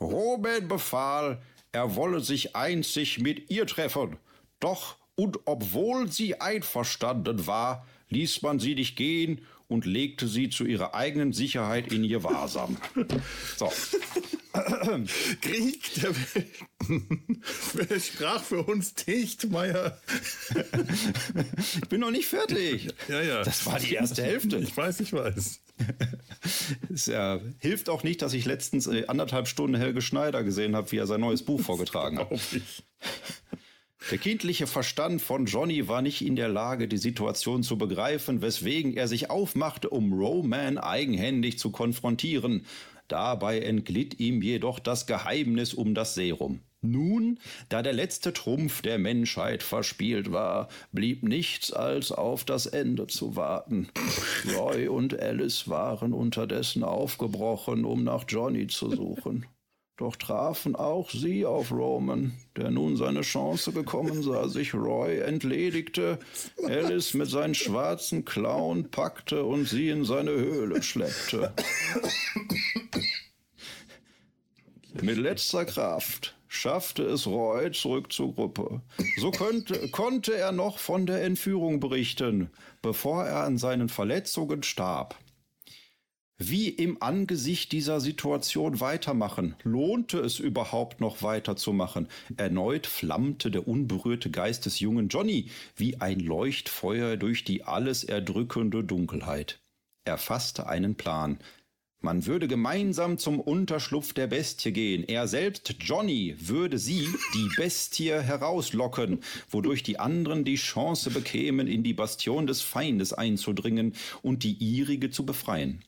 Roman befahl, er wolle sich einzig mit ihr treffen, doch und obwohl sie einverstanden war, ließ man sie nicht gehen und legte sie zu ihrer eigenen Sicherheit in ihr Wahrsam. So. (laughs) Krieg der Welten. Wer (laughs) sprach für uns Tichtmeier? ich bin noch nicht fertig. Ja, ja. Das war die erste Hälfte. Ich weiß, ich weiß. Es ja, hilft auch nicht, dass ich letztens äh, anderthalb Stunden Helge Schneider gesehen habe, wie er sein neues Buch vorgetragen hat. Der kindliche Verstand von Johnny war nicht in der Lage, die Situation zu begreifen, weswegen er sich aufmachte, um Roman eigenhändig zu konfrontieren. Dabei entglitt ihm jedoch das Geheimnis um das Serum. Nun, da der letzte Trumpf der Menschheit verspielt war, blieb nichts als auf das Ende zu warten. Roy und Alice waren unterdessen aufgebrochen, um nach Johnny zu suchen. Doch trafen auch sie auf Roman, der nun seine Chance gekommen sah, sich Roy entledigte, Alice mit seinen schwarzen Klauen packte und sie in seine Höhle schleppte. Mit letzter Kraft schaffte es Roy zurück zur Gruppe. So könnte, konnte er noch von der Entführung berichten, bevor er an seinen Verletzungen starb. Wie im Angesicht dieser Situation weitermachen? Lohnte es überhaupt noch weiterzumachen? Erneut flammte der unberührte Geist des jungen Johnny wie ein Leuchtfeuer durch die alles erdrückende Dunkelheit. Er fasste einen Plan. Man würde gemeinsam zum Unterschlupf der Bestie gehen. Er selbst, Johnny, würde sie, die Bestie, herauslocken, wodurch die anderen die Chance bekämen, in die Bastion des Feindes einzudringen und die ihrige zu befreien.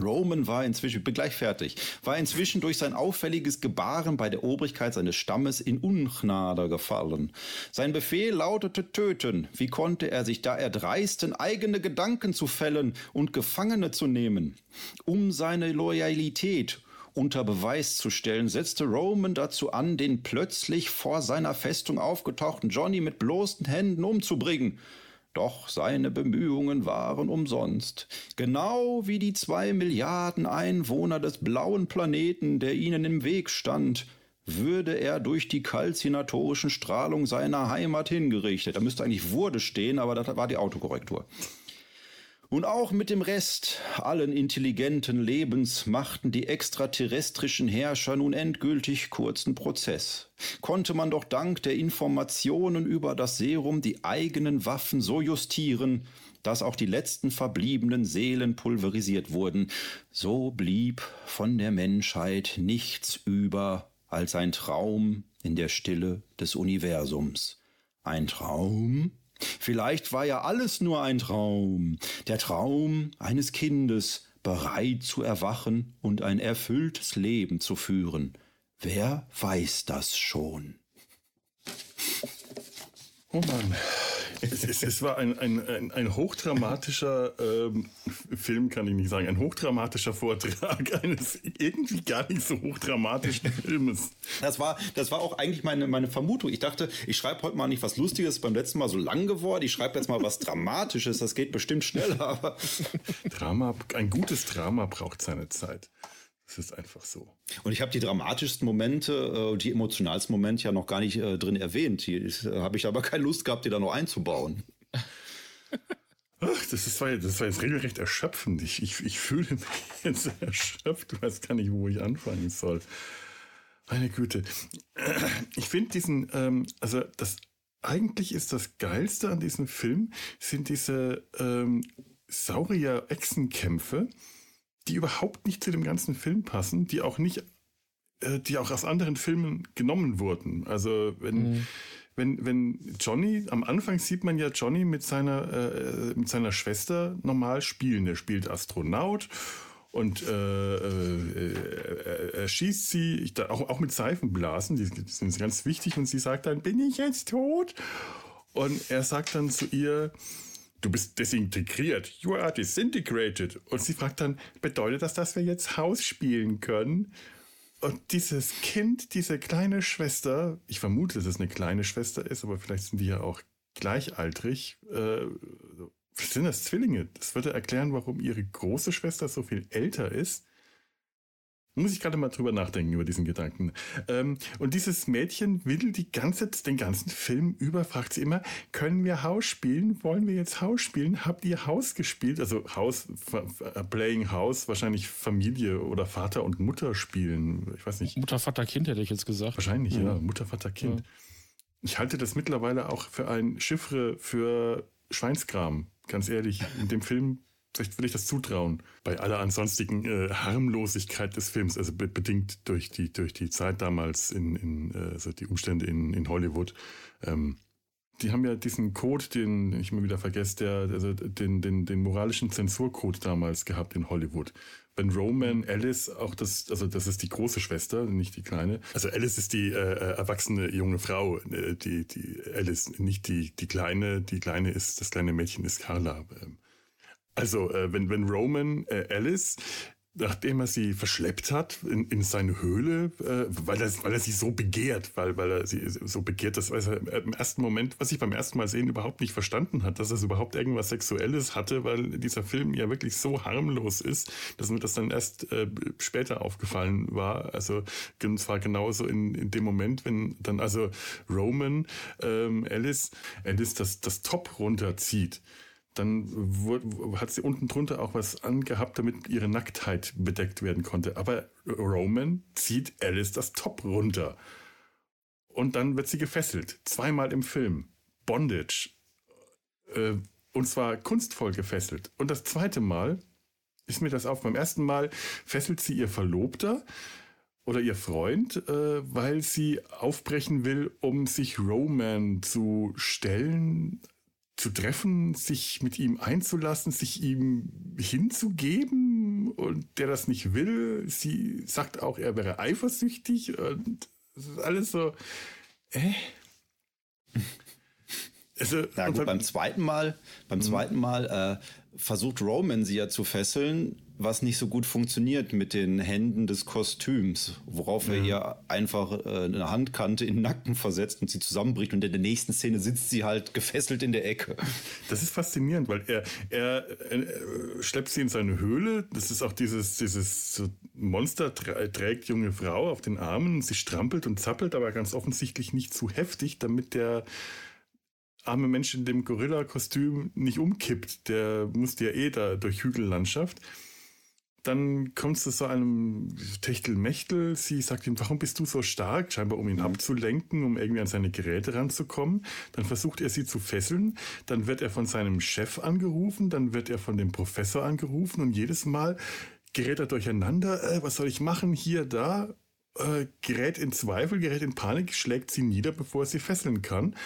Roman war inzwischen, ich bin gleich fertig, war inzwischen durch sein auffälliges Gebaren bei der Obrigkeit seines Stammes in Ungnade gefallen. Sein Befehl lautete töten. Wie konnte er sich da erdreisten, eigene Gedanken zu fällen und Gefangene zu nehmen? Um seine Loyalität unter Beweis zu stellen, setzte Roman dazu an, den plötzlich vor seiner Festung aufgetauchten Johnny mit bloßen Händen umzubringen. Doch seine Bemühungen waren umsonst. Genau wie die zwei Milliarden Einwohner des blauen Planeten, der ihnen im Weg stand, würde er durch die kalzinatorischen Strahlung seiner Heimat hingerichtet. Da müsste eigentlich wurde stehen, aber das war die Autokorrektur. Und auch mit dem Rest allen intelligenten Lebens machten die extraterrestrischen Herrscher nun endgültig kurzen Prozess. Konnte man doch dank der Informationen über das Serum die eigenen Waffen so justieren, dass auch die letzten verbliebenen Seelen pulverisiert wurden, so blieb von der Menschheit nichts über als ein Traum in der Stille des Universums. Ein Traum, Vielleicht war ja alles nur ein Traum, der Traum eines Kindes, bereit zu erwachen und ein erfülltes Leben zu führen. Wer weiß das schon? Oh Mann. Es, es, es, war ein, ein, ein, ein hochdramatischer ähm, Film, kann ich nicht sagen, ein hochdramatischer Vortrag (laughs) eines irgendwie gar nicht so hochdramatischen (laughs) Filmes. Das war, das war auch eigentlich meine, meine Vermutung. Ich dachte, ich schreibe heute mal nicht was Lustiges, beim letzten Mal so lang geworden. Ich schreibe jetzt mal was Dramatisches, das geht bestimmt schneller. Aber Drama, ein gutes Drama braucht seine Zeit. Das ist einfach so. Und ich habe die dramatischsten Momente, äh, die emotionalsten Momente ja noch gar nicht äh, drin erwähnt. Die äh, habe ich aber keine Lust gehabt, die da noch einzubauen. Ach, das, ist, das war jetzt regelrecht erschöpfend. Ich, ich, ich fühle mich (laughs) jetzt erschöpft. Ich weiß gar nicht, wo ich anfangen soll. Meine Güte. Ich finde diesen, ähm, also das eigentlich ist das Geilste an diesem Film, sind diese ähm, Saurier-Echsenkämpfe die überhaupt nicht zu dem ganzen Film passen, die auch nicht, äh, die auch aus anderen Filmen genommen wurden. Also wenn, mhm. wenn, wenn Johnny, am Anfang sieht man ja Johnny mit seiner, äh, mit seiner Schwester normal spielen. Er spielt Astronaut und äh, äh, er schießt sie, ich, auch, auch mit Seifenblasen, die, die sind ganz wichtig und sie sagt dann, bin ich jetzt tot? Und er sagt dann zu ihr, du bist desintegriert. You are disintegrated. Und sie fragt dann, bedeutet das, dass wir jetzt Haus spielen können? Und dieses Kind, diese kleine Schwester, ich vermute, dass es eine kleine Schwester ist, aber vielleicht sind die ja auch gleichaltrig. Äh, sind das Zwillinge? Das würde erklären, warum ihre große Schwester so viel älter ist. Muss ich gerade mal drüber nachdenken, über diesen Gedanken. Ähm, und dieses Mädchen will die ganze, den ganzen Film über, fragt sie immer, können wir Haus spielen? Wollen wir jetzt Haus spielen? Habt ihr Haus gespielt? Also Haus, Playing House, wahrscheinlich Familie oder Vater und Mutter spielen. Ich weiß nicht. Mutter, Vater, Kind hätte ich jetzt gesagt. Wahrscheinlich, ja. ja. Mutter, Vater, Kind. Ja. Ich halte das mittlerweile auch für ein Chiffre für Schweinskram. Ganz ehrlich, in dem Film Vielleicht will ich das zutrauen. Bei aller ansonstigen äh, Harmlosigkeit des Films, also be bedingt durch die, durch die Zeit damals in, in äh, also die Umstände in, in Hollywood. Ähm, die haben ja diesen Code, den ich immer wieder vergesse, der, also den, den, den moralischen Zensurcode damals gehabt in Hollywood. Wenn Roman Alice auch das, also das ist die große Schwester, nicht die kleine. Also Alice ist die äh, äh erwachsene junge Frau, äh, die, die Alice, nicht die, die kleine. Die kleine ist, das kleine Mädchen ist Carla. Ähm, also, äh, wenn, wenn Roman äh, Alice nachdem er sie verschleppt hat in, in seine Höhle, äh, weil, er, weil er sie so begehrt, weil, weil er sie so begehrt, das weiß er im ersten Moment, was ich beim ersten Mal sehen überhaupt nicht verstanden hat, dass es überhaupt irgendwas Sexuelles hatte, weil dieser Film ja wirklich so harmlos ist, dass mir das dann erst äh, später aufgefallen war. Also und zwar genauso in, in dem Moment, wenn dann also Roman ähm, Alice, Alice das, das Top runterzieht dann hat sie unten drunter auch was angehabt, damit ihre Nacktheit bedeckt werden konnte. Aber Roman zieht Alice das Top runter. Und dann wird sie gefesselt. Zweimal im Film. Bondage. Äh, und zwar kunstvoll gefesselt. Und das zweite Mal ist mir das auf. Beim ersten Mal fesselt sie ihr Verlobter oder ihr Freund, äh, weil sie aufbrechen will, um sich Roman zu stellen zu treffen, sich mit ihm einzulassen, sich ihm hinzugeben und der das nicht will. Sie sagt auch, er wäre eifersüchtig und es ist alles so, äh? (laughs) Also, Na gut, beim zweiten Mal, beim mhm. zweiten Mal äh, versucht Roman sie ja zu fesseln was nicht so gut funktioniert mit den Händen des Kostüms, worauf mhm. er ihr einfach äh, eine Handkante in den Nacken versetzt und sie zusammenbricht und in der nächsten Szene sitzt sie halt gefesselt in der Ecke. Das ist faszinierend, weil er, er, er schleppt sie in seine Höhle. Das ist auch dieses, dieses Monster trägt junge Frau auf den Armen. Sie strampelt und zappelt, aber ganz offensichtlich nicht zu heftig, damit der arme Mensch in dem Gorilla-Kostüm nicht umkippt. Der muss ja eh da durch Hügellandschaft dann kommt es zu so einem Techtelmechtel. Sie sagt ihm, warum bist du so stark? Scheinbar, um ihn mhm. abzulenken, um irgendwie an seine Geräte ranzukommen. Dann versucht er sie zu fesseln. Dann wird er von seinem Chef angerufen. Dann wird er von dem Professor angerufen. Und jedes Mal gerät er durcheinander. Äh, was soll ich machen? Hier, da. Äh, gerät in Zweifel, gerät in Panik, schlägt sie nieder, bevor er sie fesseln kann.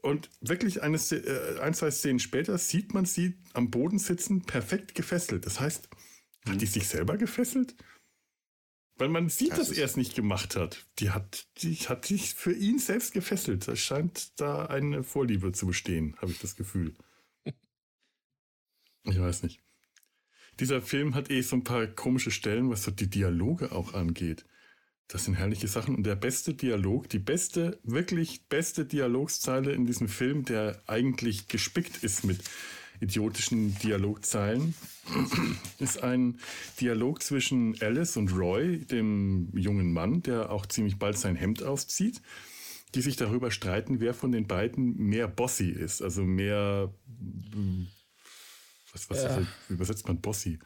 Und wirklich eine, äh, ein, zwei Szenen später sieht man sie am Boden sitzen, perfekt gefesselt. Das heißt, hat die sich selber gefesselt? Weil man sieht, das dass er es nicht gemacht hat. Die hat, die hat sich für ihn selbst gefesselt. Da scheint da eine Vorliebe zu bestehen, habe ich das Gefühl. (laughs) Ich weiß nicht. Dieser Film hat eh so ein paar komische Stellen, was so die Dialoge auch angeht. Das sind herrliche Sachen. Und der beste Dialog, die beste, wirklich beste Dialogszeile in diesem Film, der eigentlich gespickt ist mit idiotischen Dialogzeilen (clears throat) ist ein Dialog zwischen Alice und Roy, dem jungen Mann, der auch ziemlich bald sein Hemd auszieht, die sich darüber streiten, wer von den beiden mehr bossy ist, also mehr was, was ja. wie übersetzt man bossy?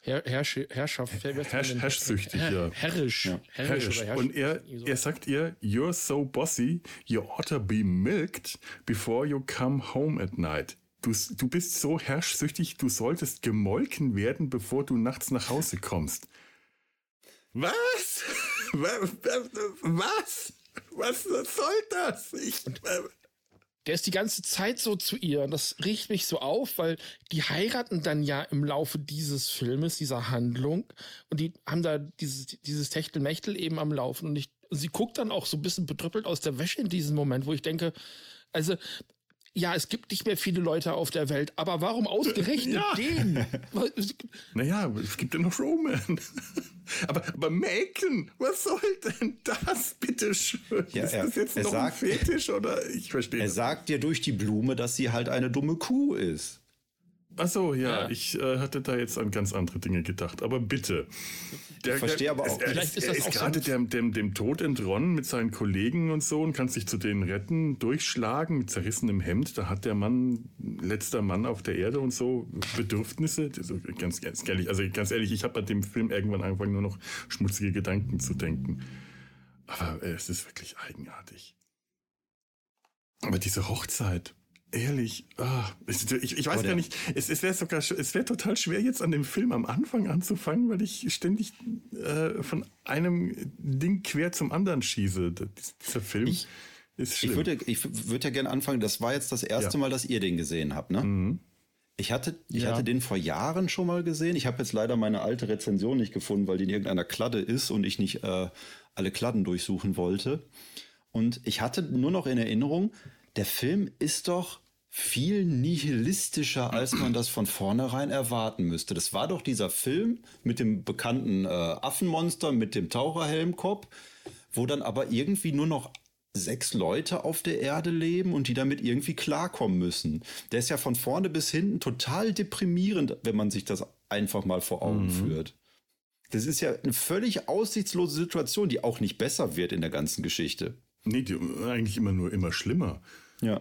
Herr, Herrsch, Herrschaft, Herrsch, herrschsüchtig, ja. Herrisch. Ja. Herrisch. herrisch. Und er, er sagt ihr, you're so bossy, you ought to be milked before you come home at night. Du, du bist so herrschsüchtig, du solltest gemolken werden, bevor du nachts nach Hause kommst. Was? (laughs) Was? Was soll das? Ich, äh, der ist die ganze Zeit so zu ihr und das riecht mich so auf, weil die heiraten dann ja im Laufe dieses Filmes, dieser Handlung und die haben da dieses, dieses Techtelmechtel eben am Laufen und ich, sie guckt dann auch so ein bisschen betrüppelt aus der Wäsche in diesem Moment, wo ich denke, also ja, es gibt nicht mehr viele Leute auf der Welt, aber warum ausgerechnet (laughs) ja. den? naja, es gibt ja noch Roman. (laughs) aber, aber Macon, was soll denn das, bitteschön? Ja, ist das jetzt noch sagt, ein Fetisch oder ich verstehe Er sagt dir durch die Blume, dass sie halt eine dumme Kuh ist. Ach so, ja, ja. ich äh, hatte da jetzt an ganz andere Dinge gedacht. Aber bitte. Der, ich verstehe aber auch. Er, Vielleicht ist, er ist gerade so dem, dem, dem Tod entronnen mit seinen Kollegen und so und kann sich zu denen retten, durchschlagen mit zerrissenem Hemd. Da hat der Mann, letzter Mann auf der Erde und so Bedürfnisse. Also ganz, ganz ehrlich, also ganz ehrlich, ich habe bei dem Film irgendwann angefangen, nur noch schmutzige Gedanken zu denken. Aber äh, es ist wirklich eigenartig. Aber diese Hochzeit, Ehrlich, ah, ich, ich weiß Oder? gar nicht, es, es wäre sogar, es wäre total schwer jetzt an dem Film am Anfang anzufangen, weil ich ständig äh, von einem Ding quer zum anderen schieße. Dieser Film ich, ist schlimm. Ich würde, ich würde ja gerne anfangen, das war jetzt das erste ja. Mal, dass ihr den gesehen habt, ne? Mhm. Ich hatte, ich ja. hatte den vor Jahren schon mal gesehen. Ich habe jetzt leider meine alte Rezension nicht gefunden, weil die in irgendeiner Kladde ist und ich nicht äh, alle Kladden durchsuchen wollte. Und ich hatte nur noch in Erinnerung, der Film ist doch viel nihilistischer, als man das von vornherein erwarten müsste. Das war doch dieser Film mit dem bekannten äh, Affenmonster, mit dem Taucherhelmkopf, wo dann aber irgendwie nur noch sechs Leute auf der Erde leben und die damit irgendwie klarkommen müssen. Der ist ja von vorne bis hinten total deprimierend, wenn man sich das einfach mal vor Augen mhm. führt. Das ist ja eine völlig aussichtslose Situation, die auch nicht besser wird in der ganzen Geschichte. Nee, die, eigentlich immer nur immer schlimmer. Ja.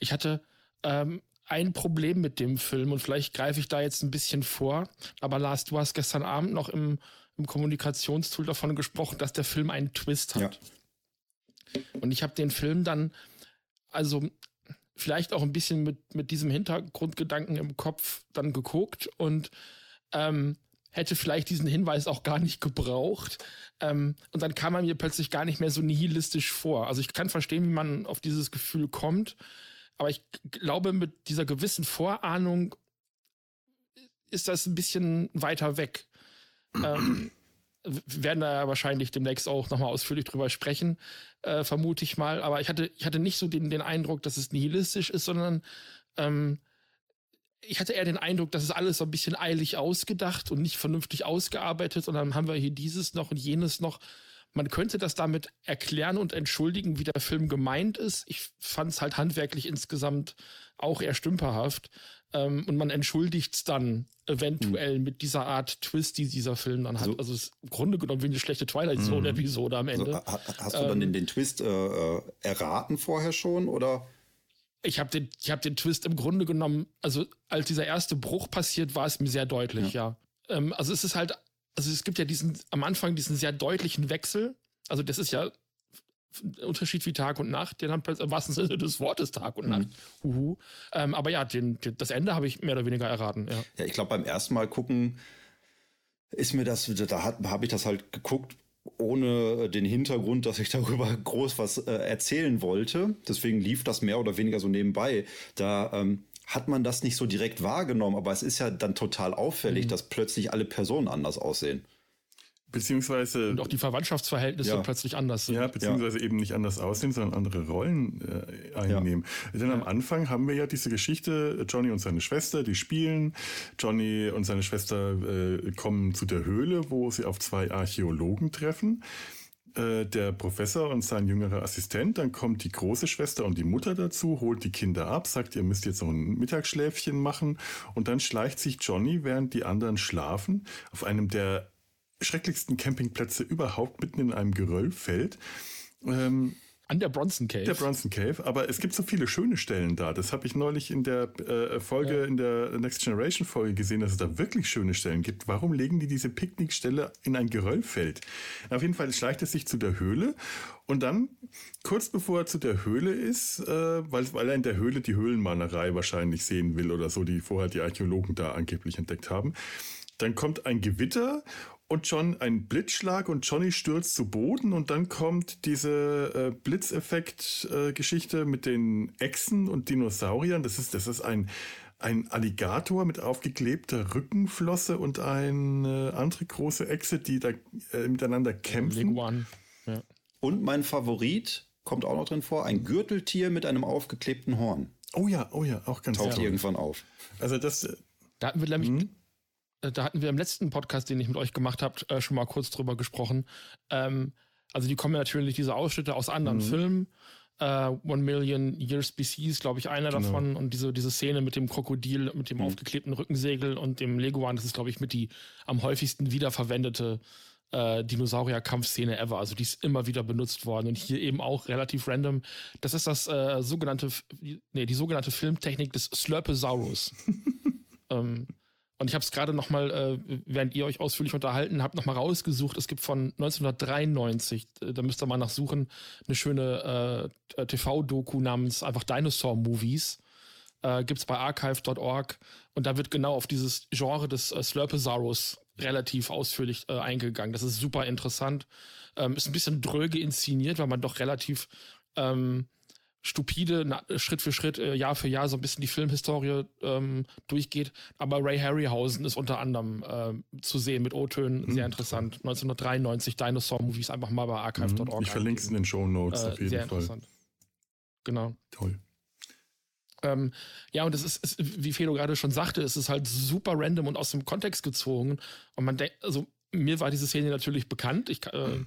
Ich hatte ähm, ein Problem mit dem Film und vielleicht greife ich da jetzt ein bisschen vor, aber Lars, du hast gestern Abend noch im, im Kommunikationstool davon gesprochen, dass der Film einen Twist hat. Ja. Und ich habe den Film dann, also vielleicht auch ein bisschen mit, mit diesem Hintergrundgedanken im Kopf dann geguckt und ähm, hätte vielleicht diesen Hinweis auch gar nicht gebraucht. Ähm, und dann kam er mir plötzlich gar nicht mehr so nihilistisch vor. Also ich kann verstehen, wie man auf dieses Gefühl kommt. Aber ich glaube, mit dieser gewissen Vorahnung ist das ein bisschen weiter weg. (clears throat) ähm, wir werden da ja wahrscheinlich demnächst auch nochmal ausführlich drüber sprechen, äh, vermute ich mal. Aber ich hatte, ich hatte nicht so den, den Eindruck, dass es nihilistisch ist, sondern ähm, ich hatte eher den Eindruck, dass es alles so ein bisschen eilig ausgedacht und nicht vernünftig ausgearbeitet. Und dann haben wir hier dieses noch und jenes noch man könnte das damit erklären und entschuldigen, wie der Film gemeint ist. Ich fand es halt handwerklich insgesamt auch eher stümperhaft. Ähm, und man entschuldigt es dann eventuell mhm. mit dieser Art Twist, die dieser Film dann hat. So. Also ist im Grunde genommen wie eine schlechte Twilight Zone-Episode mhm. am Ende. Also, hast du dann den, ähm, den Twist äh, äh, erraten vorher schon oder? Ich habe den, ich hab den Twist im Grunde genommen, also als dieser erste Bruch passiert, war es mir sehr deutlich, ja. ja. Ähm, also es ist halt also es gibt ja diesen, am Anfang diesen sehr deutlichen Wechsel. Also das ist ja Unterschied wie Tag und Nacht, den haben im wahrsten Sinne des Wortes Tag und Nacht. Mhm. Uhu. Ähm, aber ja, den, das Ende habe ich mehr oder weniger erraten. Ja, ja ich glaube, beim ersten Mal gucken ist mir das, da habe ich das halt geguckt, ohne den Hintergrund, dass ich darüber groß was äh, erzählen wollte. Deswegen lief das mehr oder weniger so nebenbei. Da ähm, hat man das nicht so direkt wahrgenommen, aber es ist ja dann total auffällig, mhm. dass plötzlich alle Personen anders aussehen. Beziehungsweise. Und auch die Verwandtschaftsverhältnisse ja. plötzlich anders sind. Ja, beziehungsweise ja. eben nicht anders aussehen, sondern andere Rollen äh, einnehmen. Ja. Denn am Anfang haben wir ja diese Geschichte, Johnny und seine Schwester, die spielen. Johnny und seine Schwester äh, kommen zu der Höhle, wo sie auf zwei Archäologen treffen. Äh, der Professor und sein jüngerer Assistent, dann kommt die große Schwester und die Mutter dazu, holt die Kinder ab, sagt, ihr müsst jetzt noch ein Mittagsschläfchen machen und dann schleicht sich Johnny, während die anderen schlafen, auf einem der schrecklichsten Campingplätze überhaupt mitten in einem Geröllfeld. Ähm, an der Bronson Cave. Der Bronson Cave, aber es gibt so viele schöne Stellen da. Das habe ich neulich in der äh, Folge, ja. in der Next Generation Folge gesehen, dass es da wirklich schöne Stellen gibt. Warum legen die diese Picknickstelle in ein Geröllfeld? Auf jeden Fall schleicht es sich zu der Höhle und dann, kurz bevor er zu der Höhle ist, äh, weil, weil er in der Höhle die Höhlenmalerei wahrscheinlich sehen will oder so, die vorher die Archäologen da angeblich entdeckt haben, dann kommt ein Gewitter und John ein Blitzschlag und Johnny stürzt zu Boden und dann kommt diese äh, Blitzeffekt-Geschichte äh, mit den Echsen und Dinosauriern. Das ist, das ist ein, ein Alligator mit aufgeklebter Rückenflosse und eine andere große Echse, die da äh, miteinander kämpfen. Ja. Und mein Favorit kommt auch noch drin vor, ein Gürteltier mit einem aufgeklebten Horn. Oh ja, oh ja, auch ganz Taucht irgendwann auf. Also das. Äh, da hatten wir nämlich, hm? Äh, da hatten wir im letzten Podcast, den ich mit euch gemacht habe, äh, schon mal kurz drüber gesprochen. Ähm, also die kommen ja natürlich diese Ausschnitte aus anderen mhm. Filmen. Uh, One Million Years BC ist, glaube ich, einer genau. davon. Und diese, diese Szene mit dem Krokodil, mit dem mhm. aufgeklebten Rückensegel und dem Leguan, das ist, glaube ich, mit die am häufigsten wiederverwendete äh, Dinosaurier-Kampfszene ever. Also die ist immer wieder benutzt worden und hier eben auch relativ random. Das ist das äh, sogenannte, nee, die sogenannte Filmtechnik des Slurposaurus. (laughs) ähm, und ich habe es gerade noch mal, äh, während ihr euch ausführlich unterhalten habt, noch mal rausgesucht. Es gibt von 1993, äh, da müsst ihr mal nachsuchen, eine schöne äh, TV-Doku namens einfach Dinosaur Movies. Äh, es bei archive.org und da wird genau auf dieses Genre des äh, Slurposaurus relativ ausführlich äh, eingegangen. Das ist super interessant. Ähm, ist ein bisschen dröge inszeniert, weil man doch relativ ähm, stupide na, Schritt für Schritt, äh, Jahr für Jahr so ein bisschen die Filmhistorie ähm, durchgeht. Aber Ray Harryhausen ist unter anderem äh, zu sehen mit O-Tönen, mhm. sehr interessant. 1993 Dinosaur-Movies einfach mal bei archive.org. Mhm. Ich verlinke es in den Show Notes äh, auf jeden sehr Fall. Interessant. Genau. Toll. Ähm, ja, und es ist, ist, wie Felo gerade schon sagte, es ist halt super random und aus dem Kontext gezogen. Und man denkt, also mir war diese Szene natürlich bekannt. Ich äh, mhm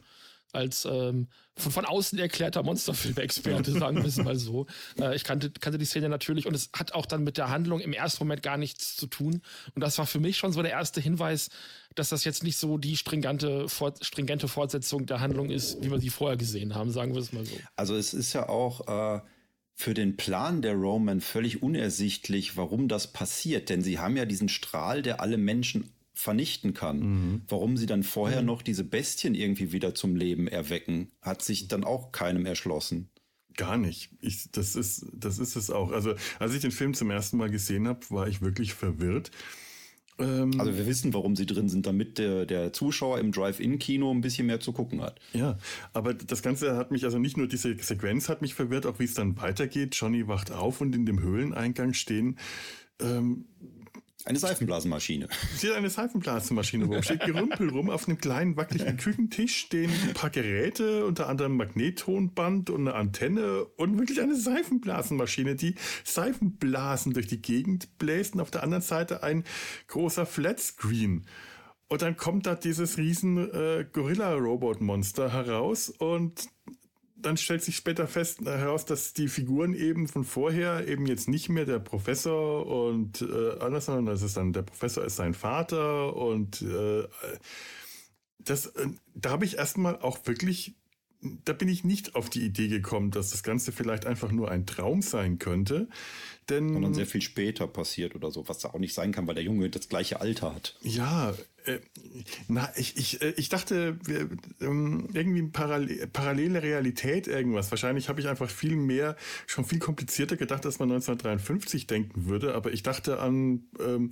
als ähm, von, von außen erklärter Monsterfilm-Experte, (laughs) sagen wir es mal so. Äh, ich kannte, kannte die Szene natürlich und es hat auch dann mit der Handlung im ersten Moment gar nichts zu tun. Und das war für mich schon so der erste Hinweis, dass das jetzt nicht so die stringente, for, stringente Fortsetzung der Handlung ist, wie wir sie vorher gesehen haben, sagen wir es mal so. Also es ist ja auch äh, für den Plan der Roman völlig unersichtlich, warum das passiert. Denn sie haben ja diesen Strahl, der alle Menschen vernichten kann. Mhm. Warum sie dann vorher mhm. noch diese Bestien irgendwie wieder zum Leben erwecken, hat sich dann auch keinem erschlossen. Gar nicht. Ich, das ist, das ist es auch. Also, als ich den Film zum ersten Mal gesehen habe, war ich wirklich verwirrt. Ähm, also wir wissen, warum sie drin sind, damit der, der Zuschauer im Drive-In-Kino ein bisschen mehr zu gucken hat. Ja, aber das Ganze hat mich, also nicht nur diese Sequenz hat mich verwirrt, auch wie es dann weitergeht. Johnny wacht auf und in dem Höhleneingang stehen ähm, eine Seifenblasenmaschine. (laughs) Sie hat eine Seifenblasenmaschine rum. Steht Gerümpel rum. Auf einem kleinen wackeligen Küchentisch stehen ein paar Geräte, unter anderem Magnettonband und eine Antenne und wirklich eine Seifenblasenmaschine, die Seifenblasen durch die Gegend bläst und auf der anderen Seite ein großer Flatscreen. Und dann kommt da dieses riesen äh, Gorilla-Robot-Monster heraus und dann stellt sich später fest heraus, dass die Figuren eben von vorher eben jetzt nicht mehr der Professor und äh, anders, sondern das ist dann der Professor ist sein Vater und äh, das, äh, da habe ich erstmal auch wirklich da bin ich nicht auf die Idee gekommen, dass das Ganze vielleicht einfach nur ein Traum sein könnte. Denn, Sondern sehr viel später passiert oder so, was da auch nicht sein kann, weil der Junge das gleiche Alter hat. Ja, äh, na, ich, ich, äh, ich dachte, ähm, irgendwie parallel, parallele Realität, irgendwas. Wahrscheinlich habe ich einfach viel mehr, schon viel komplizierter gedacht, dass man 1953 denken würde, aber ich dachte an ähm,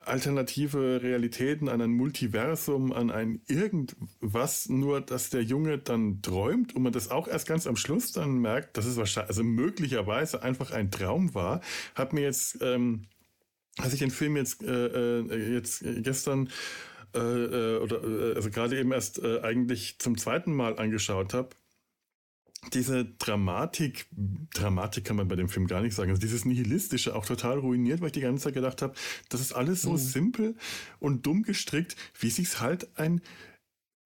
alternative Realitäten, an ein Multiversum, an ein irgendwas, nur dass der Junge dann träumt und man das auch erst ganz am Schluss dann merkt, dass es wahrscheinlich, also möglicherweise einfach ein Traum war, hat mir jetzt, ähm, als ich den Film jetzt, äh, äh jetzt gestern äh, äh oder äh, also gerade eben erst äh, eigentlich zum zweiten Mal angeschaut habe, diese Dramatik, Dramatik kann man bei dem Film gar nicht sagen, also dieses Nihilistische auch total ruiniert, weil ich die ganze Zeit gedacht habe, das ist alles so mhm. simpel und dumm gestrickt, wie sich's halt ein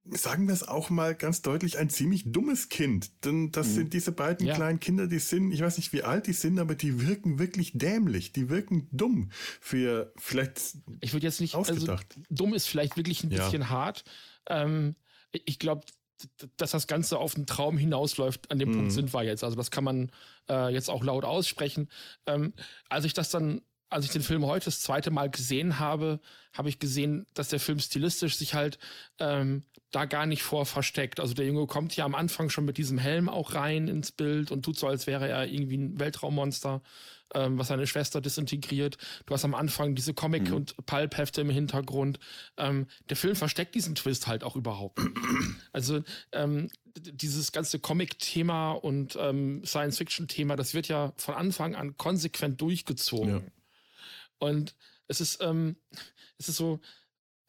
sagen wir es auch mal ganz deutlich, ein ziemlich dummes Kind. Denn das mhm. sind diese beiden ja. kleinen Kinder, die sind, ich weiß nicht, wie alt die sind, aber die wirken wirklich dämlich. Die wirken dumm für vielleicht. Ich würde jetzt nicht, also ausgedacht. Also, dumm ist vielleicht wirklich ein ja. bisschen hart. Ähm, ich glaube, dass das Ganze auf einen Traum hinausläuft, an dem mhm. Punkt sind wir jetzt. Also das kann man äh, jetzt auch laut aussprechen. Ähm, als ich das dann, als ich den Film heute das zweite Mal gesehen habe, habe ich gesehen, dass der Film stilistisch sich halt ähm, da gar nicht vor versteckt. Also der Junge kommt ja am Anfang schon mit diesem Helm auch rein ins Bild und tut so, als wäre er irgendwie ein Weltraummonster ähm, was seine Schwester disintegriert. Du hast am Anfang diese Comic- mhm. und Pulp-Hefte im Hintergrund. Ähm, der Film versteckt diesen Twist halt auch überhaupt. also ähm, dieses ganze Comic-Thema und ähm, Science-Fiction-Thema, das wird ja von Anfang an konsequent durchgezogen. Ja. Und es ist, ähm, (laughs) es ist so,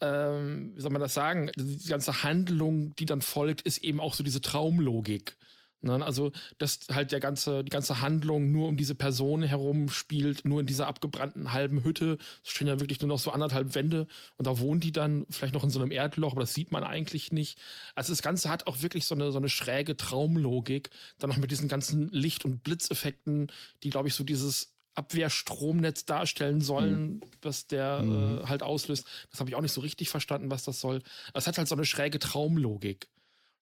ähm, wie soll man das sagen? Die ganze Handlung, die dann folgt, ist eben auch so diese Traumlogik. Ne? Also, dass halt der ganze, die ganze Handlung nur um diese Person herum spielt, nur in dieser abgebrannten halben Hütte. Es stehen ja wirklich nur noch so anderthalb Wände und da wohnen die dann vielleicht noch in so einem Erdloch, aber das sieht man eigentlich nicht. Also das Ganze hat auch wirklich so eine, so eine schräge Traumlogik. Dann noch mit diesen ganzen Licht- und Blitzeffekten, die, glaube ich, so dieses Abwehrstromnetz darstellen sollen, mhm. was der mhm. äh, halt auslöst. Das habe ich auch nicht so richtig verstanden, was das soll. Es hat halt so eine schräge Traumlogik.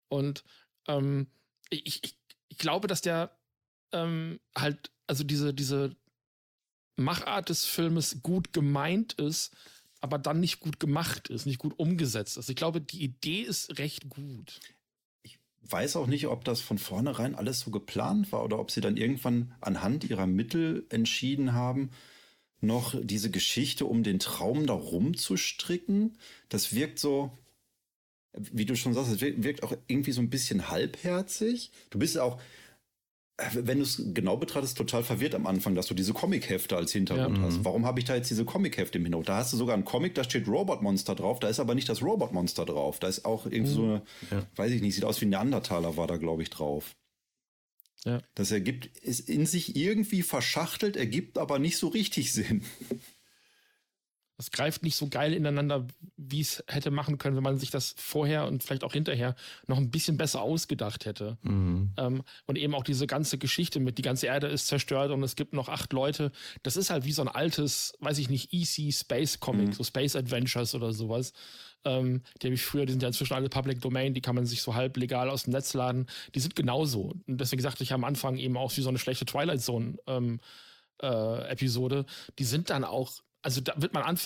Und ähm, ich, ich, ich glaube, dass der ähm, halt, also diese, diese Machart des Filmes gut gemeint ist, aber dann nicht gut gemacht ist, nicht gut umgesetzt ist. Ich glaube, die Idee ist recht gut. Weiß auch nicht, ob das von vornherein alles so geplant war oder ob sie dann irgendwann anhand ihrer Mittel entschieden haben, noch diese Geschichte um den Traum da rumzustricken. Das wirkt so, wie du schon sagst, es wirkt auch irgendwie so ein bisschen halbherzig. Du bist auch, wenn du es genau betrachtest, total verwirrt am Anfang, dass du diese Comic-Hefte als Hintergrund ja. hast. Mhm. Warum habe ich da jetzt diese Comic-Hefte im Hintergrund? Da hast du sogar ein Comic, da steht Robot-Monster drauf, da ist aber nicht das Robot-Monster drauf. Da ist auch irgendwie mhm. so eine, ja. weiß ich nicht, sieht aus wie ein Neandertaler war da, glaube ich, drauf. Ja. Das ergibt, ist in sich irgendwie verschachtelt, ergibt aber nicht so richtig Sinn. Das greift nicht so geil ineinander, wie es hätte machen können, wenn man sich das vorher und vielleicht auch hinterher noch ein bisschen besser ausgedacht hätte. Mhm. Ähm, und eben auch diese ganze Geschichte mit, die ganze Erde ist zerstört und es gibt noch acht Leute. Das ist halt wie so ein altes, weiß ich nicht, EC Space Comic, mhm. so Space Adventures oder sowas. Ähm, die habe ich früher, die sind ja inzwischen alle Public Domain, die kann man sich so halb legal aus dem Netz laden. Die sind genauso. Und deswegen sagte ich am Anfang eben auch wie so eine schlechte Twilight Zone ähm, äh, Episode. Die sind dann auch also da wird man an,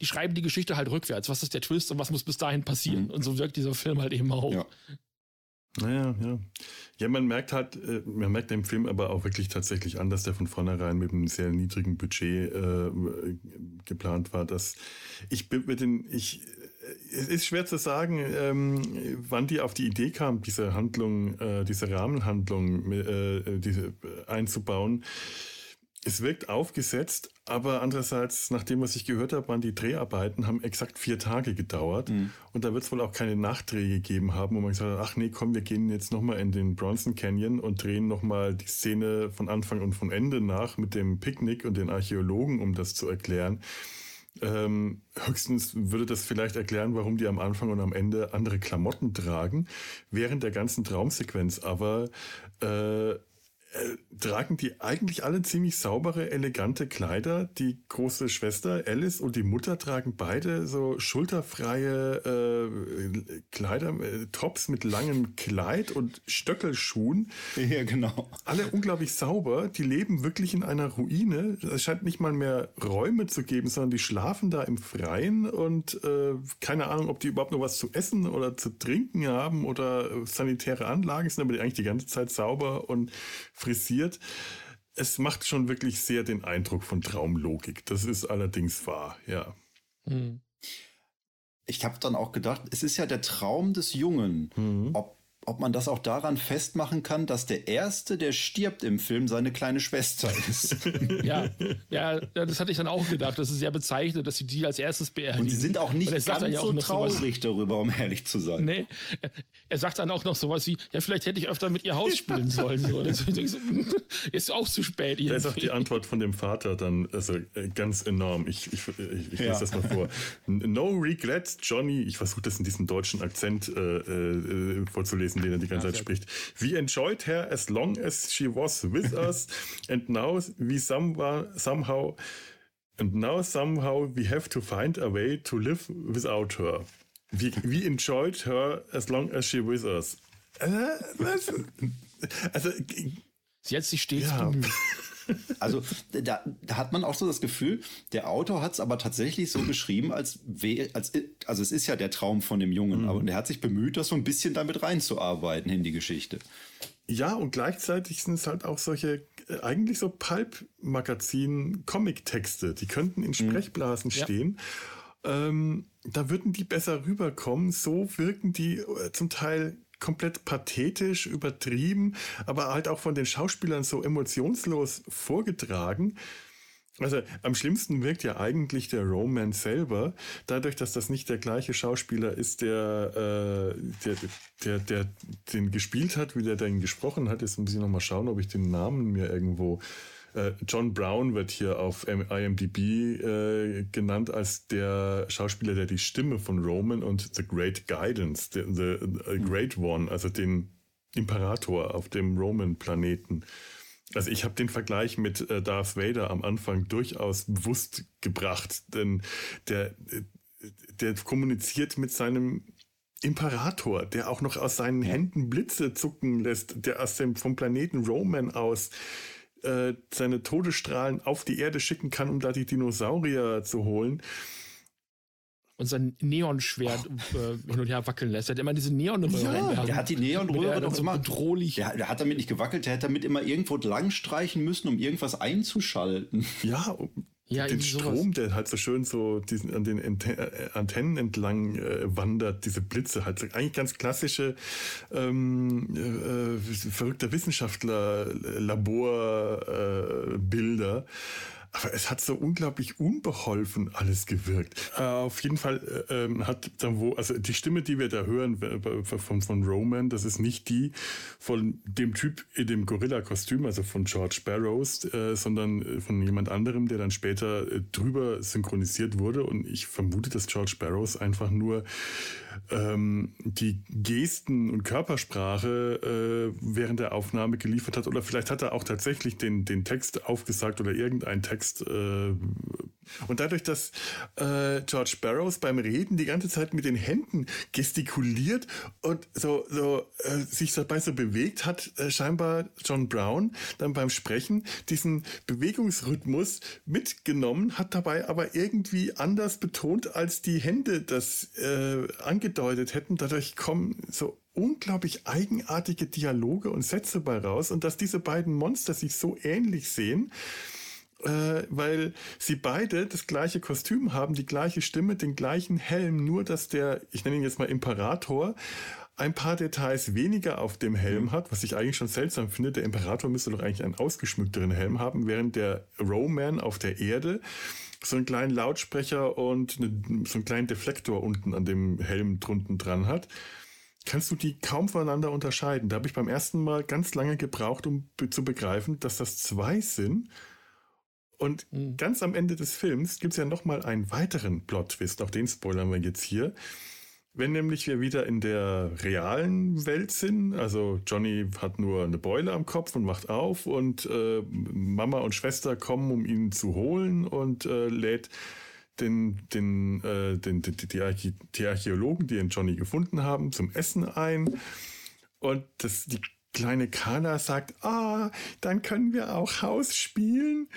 die schreiben die Geschichte halt rückwärts. Was ist der Twist und was muss bis dahin passieren? Mhm. Und so wirkt dieser Film halt eben auch. Ja. Naja, ja. Ja, man merkt halt, äh, man merkt dem Film aber auch wirklich tatsächlich an, dass der von vornherein mit einem sehr niedrigen Budget äh, geplant war. Dass ich bin mit den, ich, äh, es ist schwer zu sagen, ähm, wann die auf die Idee kam, diese Handlung, äh, diese Rahmenhandlung äh, diese, einzubauen es wirkt aufgesetzt, aber andererseits, nach dem, was ich gehört habe, waren die Dreharbeiten, haben exakt vier Tage gedauert. Mhm. Und da wird es wohl auch keine Nachtdreh gegeben haben, wo man gesagt hat, ach nee, komm, wir gehen jetzt nochmal in den Bronson Canyon und drehen nochmal die Szene von Anfang und von Ende nach mit dem Picknick und den Archäologen, um das zu erklären. Ähm, höchstens würde das vielleicht erklären, warum die am Anfang und am Ende andere Klamotten tragen. Während der ganzen Traumsequenz aber äh, äh, tragen die eigentlich alle ziemlich saubere, elegante Kleider. Die große Schwester Alice und die Mutter tragen beide so schulterfreie äh, Kleider, äh, Tops mit langem Kleid und Stöckelschuhen. (laughs) Ja, genau. Alle unglaublich sauber. Die leben wirklich in einer Ruine. Es scheint nicht mal mehr Räume zu geben, sondern die schlafen da im Freien und äh, keine Ahnung, ob die überhaupt noch was zu essen oder zu trinken haben oder sanitäre Anlagen sind, aber die eigentlich die ganze Zeit sauber und frisiert. Es macht schon wirklich sehr den Eindruck von Traumlogik. Das ist allerdings wahr, ja. Hm. Ich habe dann auch gedacht, es ist ja der Traum des Jungen. Mhm. Ob ob man das auch daran festmachen kann, dass der Erste, der stirbt im Film, seine kleine Schwester ist. (laughs) ja, ja, das hatte ich dann auch gedacht. Das ist sehr bezeichnend, dass sie die als erstes beerdigen. Und sie sind auch nicht ganz ja auch so traurig darüber, um ehrlich zu sein. Nee, er sagt dann auch noch sowas wie, ja, vielleicht hätte ich öfter mit ihr Haus spielen sollen. So. (laughs) ist auch zu spät. Da ist auch die Antwort von dem Vater dann also, äh, ganz enorm. Ich, ich, ich, ich ja. lese das mal vor. No regrets, Johnny. Ich versuche das in diesem deutschen Akzent äh, äh, vorzulesen gewesen, den er die ganze Zeit spricht. We enjoyed her as long as she was with us, and now we somehow and now somehow we have to find a way to live without her. We, we enjoyed her as long as she with us. Äh, also, sie hat sich stets ja. bemüht. Also da, da, hat man auch so das Gefühl, der Autor hat es aber tatsächlich so geschrieben, als, als also es ist ja der Traum von dem Jungen, mhm. aber der hat sich bemüht, das so ein bisschen damit reinzuarbeiten in die Geschichte. Ja, und gleichzeitig sind es halt auch solche äh, eigentlich so Pulp-Magazin-Comic-Texte, die könnten in mhm. Sprechblasen mhm. stehen. Ähm, da würden die besser rüberkommen. So wirken die äh, zum Teil komplett pathetisch, übertrieben, aber halt auch von den Schauspielern so emotionslos vorgetragen. Also am schlimmsten wirkt ja eigentlich der Roman selber, dadurch, dass das nicht der gleiche Schauspieler ist, der, äh, der, der, der den gespielt hat, wie der den gesprochen hat. Jetzt muss ich nochmal schauen, ob ich den Namen mir irgendwo John Brown wird hier auf IMDb äh, genannt als der Schauspieler, der die Stimme von Roman und The Great Guidance, the, the, the Great One, also den Imperator auf dem Roman-Planeten. Also ich habe den Vergleich mit äh, Darth Vader am Anfang durchaus bewusst gebracht, denn der, äh, der kommuniziert mit seinem Imperator, der auch noch aus seinen Händen Blitze zucken lässt, der aus dem vom Planeten Roman aus äh, seine Todesstrahlen auf die Erde schicken kann, um da die Dinosaurier zu holen. Und sein Neonschwert oh. äh, hin und her wackeln lässt. Er hat immer diese Neonröhre. Ja, der hat die Neonröhre doch so immer bedrohlich. Der, der, hat damit nicht gewackelt, der hat damit immer irgendwo lang streichen müssen, um irgendwas einzuschalten. Ja, ja, den Strom, sowas. der halt so schön so diesen, an den äh, Antennen entlang äh, wandert, diese Blitze, halt so eigentlich ganz klassische ähm, äh, verrückter Wissenschaftler Laborbilder. Äh, aber es hat so unglaublich unbeholfen alles gewirkt. Äh, auf jeden Fall äh, ähm, hat dann wo, also die Stimme, die wir da hören von, von Roman, das ist nicht die von dem Typ in dem Gorilla-Kostüm, also von George Barrows, äh, sondern von jemand anderem, der dann später äh, drüber synchronisiert wurde. Und ich vermute, dass George Barrows einfach nur ähm, die Gesten und Körpersprache äh, während der Aufnahme geliefert hat. Oder vielleicht hat er auch tatsächlich den, den Text aufgesagt oder irgendeinen Text. Äh, und dadurch, dass äh, George Barrows beim Reden die ganze Zeit mit den Händen gestikuliert und so, so äh, sich dabei so bewegt, hat äh, scheinbar John Brown dann beim Sprechen diesen Bewegungsrhythmus mitgenommen, hat dabei aber irgendwie anders betont, als die Hände das äh, angedeutet hätten. Dadurch kommen so unglaublich eigenartige Dialoge und Sätze bei raus und dass diese beiden Monster sich so ähnlich sehen, weil sie beide das gleiche Kostüm haben, die gleiche Stimme, den gleichen Helm, nur dass der, ich nenne ihn jetzt mal Imperator, ein paar Details weniger auf dem Helm mhm. hat, was ich eigentlich schon seltsam finde. Der Imperator müsste doch eigentlich einen ausgeschmückteren Helm haben, während der Roman auf der Erde so einen kleinen Lautsprecher und eine, so einen kleinen Deflektor unten an dem Helm drunten dran hat, kannst du die kaum voneinander unterscheiden. Da habe ich beim ersten Mal ganz lange gebraucht, um zu begreifen, dass das zwei sind. Und mhm. ganz am Ende des Films gibt es ja nochmal einen weiteren Plot-Twist, auch den spoilern wir jetzt hier. Wenn nämlich wir wieder in der realen Welt sind, also Johnny hat nur eine Beule am Kopf und macht auf und äh, Mama und Schwester kommen, um ihn zu holen und äh, lädt den, den, äh, den, die, die, Archä die Archäologen, die den Johnny gefunden haben, zum Essen ein. Und das, die kleine Kana sagt, ah, dann können wir auch Haus spielen.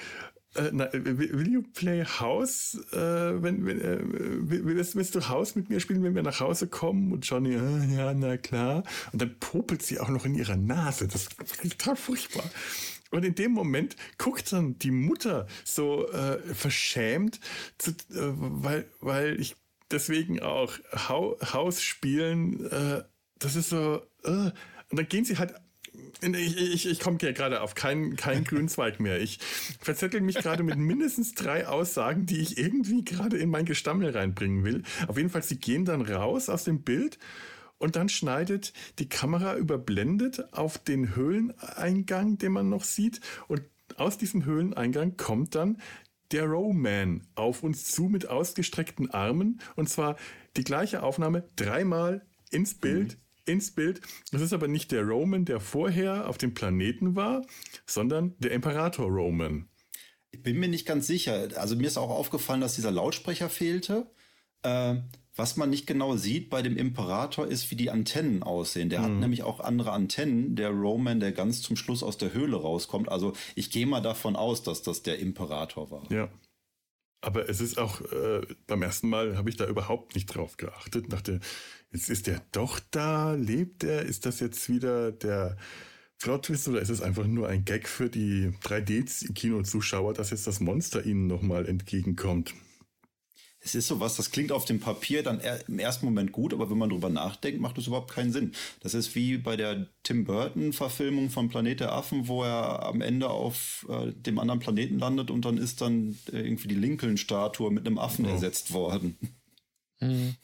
Äh, na, will you play House? Äh, wenn, wenn, äh, willst, willst, du Haus mit mir spielen, wenn wir nach Hause kommen? Und Johnny, äh, ja, na klar. Und dann popelt sie auch noch in ihrer Nase. Das ist total furchtbar. Und in dem Moment guckt dann die Mutter so äh, verschämt, zu, äh, weil, weil ich deswegen auch Haus spielen, äh, das ist so, äh, und dann gehen sie halt ich, ich, ich komme hier gerade auf keinen kein Grünzweig mehr. Ich verzettel mich gerade mit mindestens drei Aussagen, die ich irgendwie gerade in mein Gestammel reinbringen will. Auf jeden Fall, sie gehen dann raus aus dem Bild und dann schneidet die Kamera überblendet auf den Höhleneingang, den man noch sieht. Und aus diesem Höhleneingang kommt dann der Rowman auf uns zu mit ausgestreckten Armen. Und zwar die gleiche Aufnahme dreimal ins Bild. Mhm ins Bild. Das ist aber nicht der Roman, der vorher auf dem Planeten war, sondern der Imperator Roman. Ich bin mir nicht ganz sicher. Also mir ist auch aufgefallen, dass dieser Lautsprecher fehlte. Äh, was man nicht genau sieht bei dem Imperator ist, wie die Antennen aussehen. Der hm. hat mhm. nämlich auch andere Antennen, der Roman, der ganz zum Schluss aus der Höhle rauskommt. Also ich gehe mal davon aus, dass das der Imperator war. Ja. Aber es ist auch, äh, beim ersten Mal habe ich da überhaupt nicht drauf geachtet. Dachte, jetzt ist der doch da, lebt er? Ist das jetzt wieder der Plot-Twist oder ist es einfach nur ein Gag für die 3D-Kino-Zuschauer, dass jetzt das Monster ihnen nochmal entgegenkommt? es ist sowas, das klingt auf dem Papier dann im ersten Moment gut, aber wenn man drüber nachdenkt, macht es überhaupt keinen Sinn. Das ist wie bei der Tim Burton-Verfilmung von Planet der Affen, wo er am Ende auf äh, dem anderen Planeten landet und dann ist dann äh, irgendwie die Lincoln-Statue mit einem Affen oh. ersetzt worden. Mhm.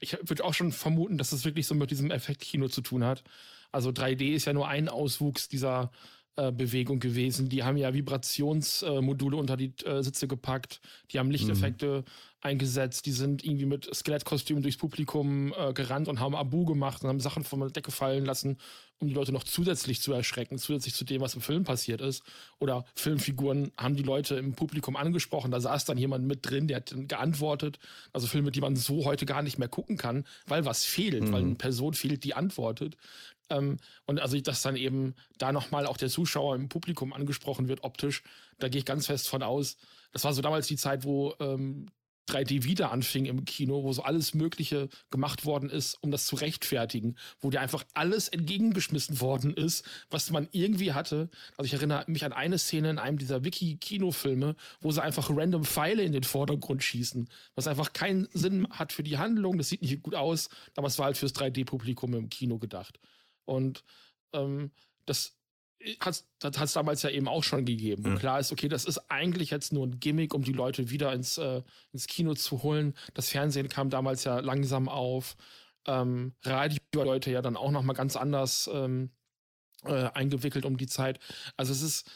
Ich würde auch schon vermuten, dass es wirklich so mit diesem Effektkino zu tun hat. Also 3D ist ja nur ein Auswuchs dieser äh, Bewegung gewesen. Die haben ja Vibrationsmodule äh, unter die äh, Sitze gepackt, die haben Lichteffekte mhm. Eingesetzt, die sind irgendwie mit Skelettkostümen durchs Publikum äh, gerannt und haben Abu gemacht und haben Sachen von der Decke fallen lassen, um die Leute noch zusätzlich zu erschrecken, zusätzlich zu dem, was im Film passiert ist. Oder Filmfiguren haben die Leute im Publikum angesprochen, da saß dann jemand mit drin, der hat geantwortet. Also Filme, die man so heute gar nicht mehr gucken kann, weil was fehlt, mhm. weil eine Person fehlt, die antwortet. Ähm, und also, dass dann eben da nochmal auch der Zuschauer im Publikum angesprochen wird, optisch, da gehe ich ganz fest von aus. Das war so damals die Zeit, wo ähm, 3D wieder anfing im Kino, wo so alles Mögliche gemacht worden ist, um das zu rechtfertigen, wo dir einfach alles entgegengeschmissen worden ist, was man irgendwie hatte. Also ich erinnere mich an eine Szene in einem dieser Wiki-Kinofilme, wo sie einfach random Pfeile in den Vordergrund schießen, was einfach keinen Sinn hat für die Handlung, das sieht nicht gut aus, aber es war halt fürs 3D-Publikum im Kino gedacht. Und ähm, das hat es damals ja eben auch schon gegeben. Und klar ist, okay, das ist eigentlich jetzt nur ein Gimmick, um die Leute wieder ins, äh, ins Kino zu holen. Das Fernsehen kam damals ja langsam auf. Ähm, Radio-Leute ja dann auch noch mal ganz anders ähm, äh, eingewickelt um die Zeit. Also es ist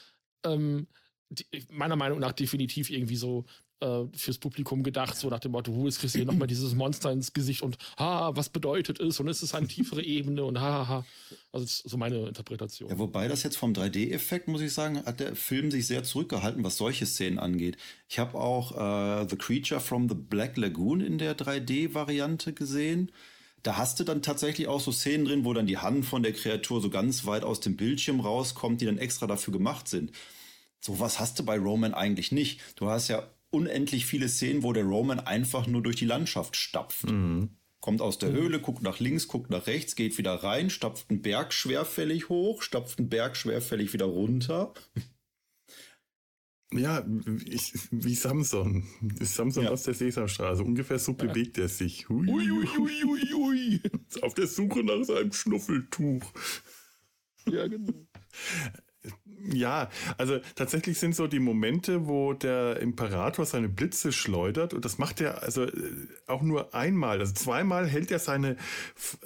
ähm, die, meiner Meinung nach definitiv irgendwie so äh, fürs Publikum gedacht, so nach dem Motto, wo ist kriegst du hier nochmal dieses Monster ins Gesicht und ha, was bedeutet es und es ist eine tiefere Ebene und ha, ha, ha. Also so meine Interpretation. Ja, wobei das jetzt vom 3D-Effekt, muss ich sagen, hat der Film sich sehr zurückgehalten, was solche Szenen angeht. Ich habe auch äh, The Creature from the Black Lagoon in der 3D-Variante gesehen. Da hast du dann tatsächlich auch so Szenen drin, wo dann die Hand von der Kreatur so ganz weit aus dem Bildschirm rauskommt, die dann extra dafür gemacht sind. Sowas hast du bei Roman eigentlich nicht. Du hast ja unendlich viele Szenen, wo der Roman einfach nur durch die Landschaft stapft. Mhm. Kommt aus der Höhle, guckt nach links, guckt nach rechts, geht wieder rein, stapft einen Berg schwerfällig hoch, stapft einen Berg schwerfällig wieder runter. (laughs) Ja, ich, wie Samson. Samson ja. aus der Sesamstraße. Ungefähr so bewegt er sich. Hui, hui, hui, hui, hui. Auf der Suche nach seinem Schnuffeltuch. Ja, genau. (laughs) Ja, also tatsächlich sind so die Momente, wo der Imperator seine Blitze schleudert und das macht er also äh, auch nur einmal. Also zweimal hält er seine,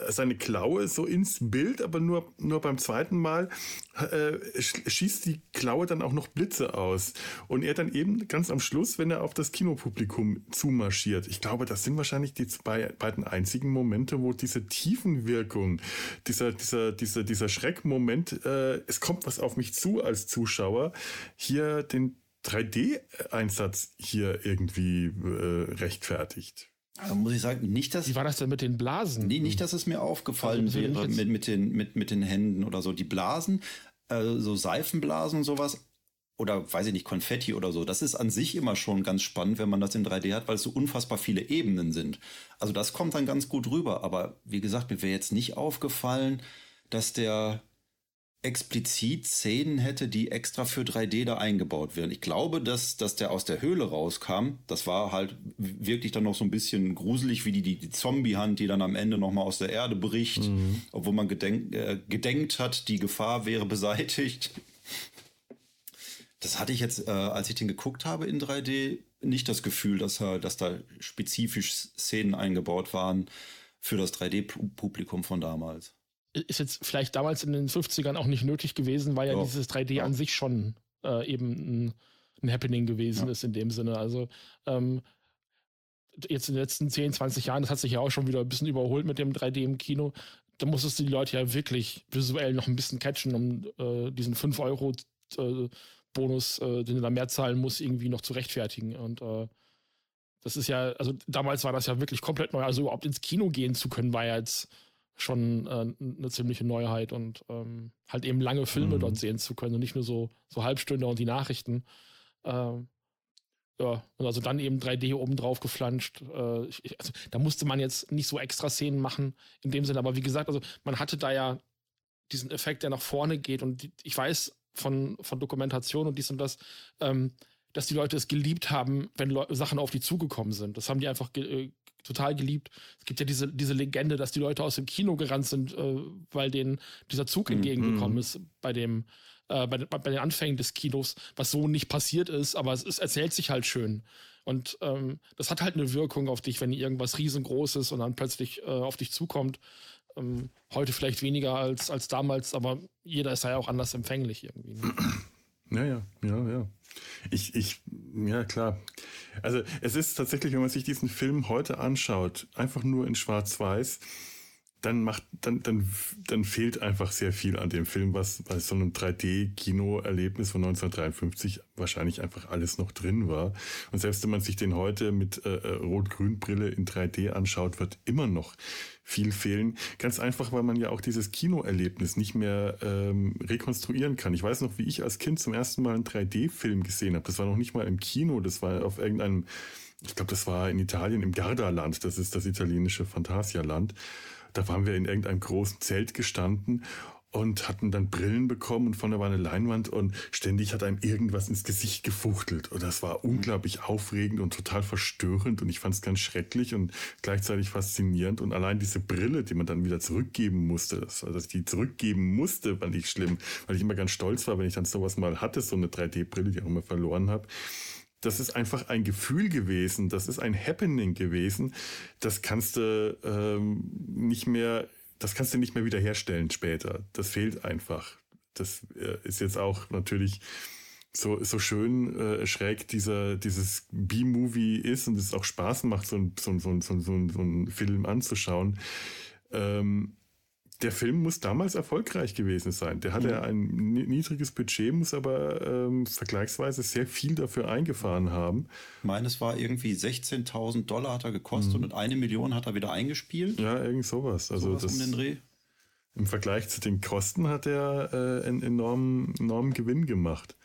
seine Klaue so ins Bild, aber nur, nur beim zweiten Mal äh, schießt die Klaue dann auch noch Blitze aus. Und er dann eben ganz am Schluss, wenn er auf das Kinopublikum zumarschiert. Ich glaube, das sind wahrscheinlich die zwei, beiden einzigen Momente, wo diese Tiefenwirkung, dieser, dieser, dieser, dieser Schreckmoment, äh, es kommt was auf mich zu als Zuschauer hier den 3D-Einsatz hier irgendwie äh, rechtfertigt. Da muss ich sagen, nicht, dass. Wie war das denn mit den Blasen? Nee, nicht, dass es mir aufgefallen also, wäre mit, mit, den, mit, mit den Händen oder so. Die Blasen, äh, so Seifenblasen und sowas, oder weiß ich nicht, Konfetti oder so, das ist an sich immer schon ganz spannend, wenn man das in 3D hat, weil es so unfassbar viele Ebenen sind. Also das kommt dann ganz gut rüber. Aber wie gesagt, mir wäre jetzt nicht aufgefallen, dass der explizit Szenen hätte, die extra für 3D da eingebaut werden. Ich glaube, dass, dass der aus der Höhle rauskam. Das war halt wirklich dann noch so ein bisschen gruselig, wie die, die, die Zombie-Hand, die dann am Ende nochmal aus der Erde bricht, mhm. obwohl man gedenk, äh, gedenkt hat, die Gefahr wäre beseitigt. Das hatte ich jetzt, äh, als ich den geguckt habe in 3D, nicht das Gefühl, dass, er, dass da spezifisch Szenen eingebaut waren für das 3D-Publikum von damals ist jetzt vielleicht damals in den 50ern auch nicht nötig gewesen, weil ja, ja. dieses 3D ja. an sich schon äh, eben ein, ein, Happening gewesen ja. ist in dem Sinne. Also ähm, jetzt in den letzten 10, 20 Jahren, das hat sich ja auch schon wieder ein bisschen überholt mit dem 3D im Kino. Da musstest du die Leute ja wirklich visuell noch ein bisschen catchen, um äh, diesen 5 Euro äh, Bonus, äh, den du da mehr zahlen musst, irgendwie noch zu rechtfertigen. Und äh, das ist ja, also damals war das ja wirklich komplett neu. Also überhaupt ins Kino gehen zu können, war ja jetzt schon äh, eine ziemliche Neuheit und ähm, halt eben lange Filme mhm. dort sehen zu können und nicht nur so, so Halbstunde und die Nachrichten. Ähm, ja, und also dann eben 3D oben drauf geflanscht. Äh, ich, also, da musste man jetzt nicht so extra Szenen machen in dem Sinne, aber wie gesagt, also man hatte da ja diesen Effekt, der nach vorne geht und die, ich weiß von, von Dokumentation und dies und das, ähm, dass die Leute es geliebt haben, wenn Le Sachen auf die zugekommen sind. Das haben die einfach ge äh, total geliebt. Es gibt ja diese, diese Legende, dass die Leute aus dem Kino gerannt sind, äh, weil denen dieser Zug mhm. entgegengekommen ist bei dem, äh, bei, bei, den Anfängen des Kinos, was so nicht passiert ist, aber es, es erzählt sich halt schön. Und ähm, das hat halt eine Wirkung auf dich, wenn irgendwas riesengroßes und dann plötzlich äh, auf dich zukommt. Ähm, heute vielleicht weniger als, als damals, aber jeder ist ja auch anders empfänglich irgendwie. Ne? (clears throat) Ja, ja, ja, ja. Ich, ich, ja klar. Also es ist tatsächlich, wenn man sich diesen Film heute anschaut, einfach nur in Schwarz-Weiß, dann macht, dann, dann, dann fehlt einfach sehr viel an dem Film, was bei so einem 3D-Kino-Erlebnis von 1953 wahrscheinlich einfach alles noch drin war. Und selbst wenn man sich den heute mit äh, äh Rot-Grün-Brille in 3D anschaut, wird immer noch viel fehlen. Ganz einfach, weil man ja auch dieses Kinoerlebnis nicht mehr ähm, rekonstruieren kann. Ich weiß noch, wie ich als Kind zum ersten Mal einen 3D-Film gesehen habe. Das war noch nicht mal im Kino, das war auf irgendeinem, ich glaube, das war in Italien im Gardaland, das ist das italienische Phantasialand. Da waren wir in irgendeinem großen Zelt gestanden und hatten dann Brillen bekommen und vorne war eine Leinwand und ständig hat einem irgendwas ins Gesicht gefuchtelt. Und das war unglaublich aufregend und total verstörend und ich fand es ganz schrecklich und gleichzeitig faszinierend. Und allein diese Brille, die man dann wieder zurückgeben musste, also dass ich die zurückgeben musste, fand ich schlimm, weil ich immer ganz stolz war, wenn ich dann sowas mal hatte, so eine 3D-Brille, die ich auch immer verloren habe das ist einfach ein Gefühl gewesen, das ist ein Happening gewesen, das kannst du ähm, nicht mehr, das kannst du nicht mehr wiederherstellen später. Das fehlt einfach. Das äh, ist jetzt auch natürlich so, so schön äh, schräg dieser, dieses B-Movie ist und es auch Spaß macht, so, so, so, so, so, so einen Film anzuschauen. Ähm, der Film muss damals erfolgreich gewesen sein. Der hatte mhm. ein niedriges Budget, muss aber ähm, vergleichsweise sehr viel dafür eingefahren haben. Meines war irgendwie 16.000 Dollar hat er gekostet mhm. und eine Million hat er wieder eingespielt. Ja, irgend sowas. Also sowas das, um den Dreh. Im Vergleich zu den Kosten hat er äh, einen enormen, enormen Gewinn gemacht.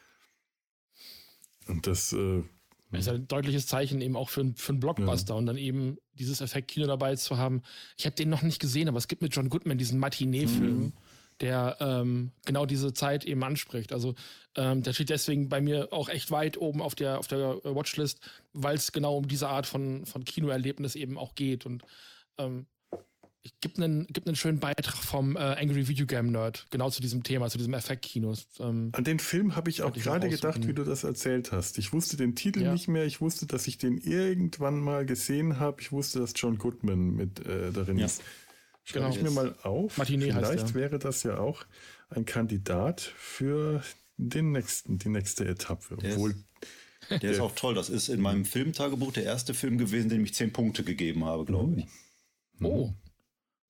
Und das äh, das ist ein deutliches Zeichen eben auch für, für einen Blockbuster ja. und dann eben dieses Effektkino dabei zu haben. Ich habe den noch nicht gesehen, aber es gibt mit John Goodman diesen Matinee-Film, mhm. der ähm, genau diese Zeit eben anspricht. Also ähm, der steht deswegen bei mir auch echt weit oben auf der, auf der Watchlist, weil es genau um diese Art von, von Kinoerlebnis eben auch geht. Und ähm, ich gibt einen, gibt einen schönen Beitrag vom äh, Angry Video Game Nerd, genau zu diesem Thema, zu diesem Effektkino. Ähm, An den Film habe ich auch gerade gedacht, wie du das erzählt hast. Ich wusste den Titel ja. nicht mehr, ich wusste, dass ich den irgendwann mal gesehen habe. Ich wusste, dass John Goodman mit äh, darin ja. ist. Schreibe genau. ich mir mal auf. Martinet Vielleicht wäre das ja auch ein Kandidat für den nächsten, die nächste Etappe. Der Obwohl ist, der ist auch toll. Das ist in meinem Filmtagebuch der erste Film gewesen, dem ich zehn Punkte gegeben habe, glaube ich. Oh.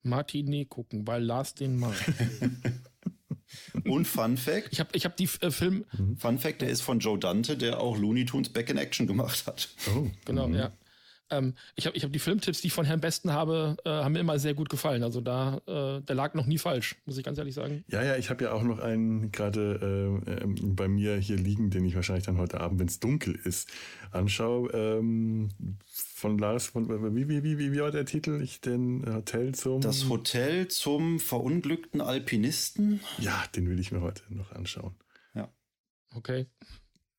Martinet gucken, weil Lars den mag. (laughs) Und Fun Fact. Ich habe ich hab die äh, Film. Mhm. Fun Fact, der ist von Joe Dante, der auch Looney Tunes Back in Action gemacht hat. Oh. Genau, mhm. ja. Ähm, ich habe ich hab die Filmtipps, die ich von Herrn Besten habe, äh, haben mir immer sehr gut gefallen. Also da, äh, der lag noch nie falsch, muss ich ganz ehrlich sagen. Ja, ja, ich habe ja auch noch einen gerade äh, ähm, bei mir hier liegen, den ich wahrscheinlich dann heute Abend, wenn es dunkel ist, anschaue. Ähm, von Lars, von, wie, wie, wie, wie war der Titel? Ich den Hotel zum. Das Hotel zum verunglückten Alpinisten? Ja, den will ich mir heute noch anschauen. Ja. Okay.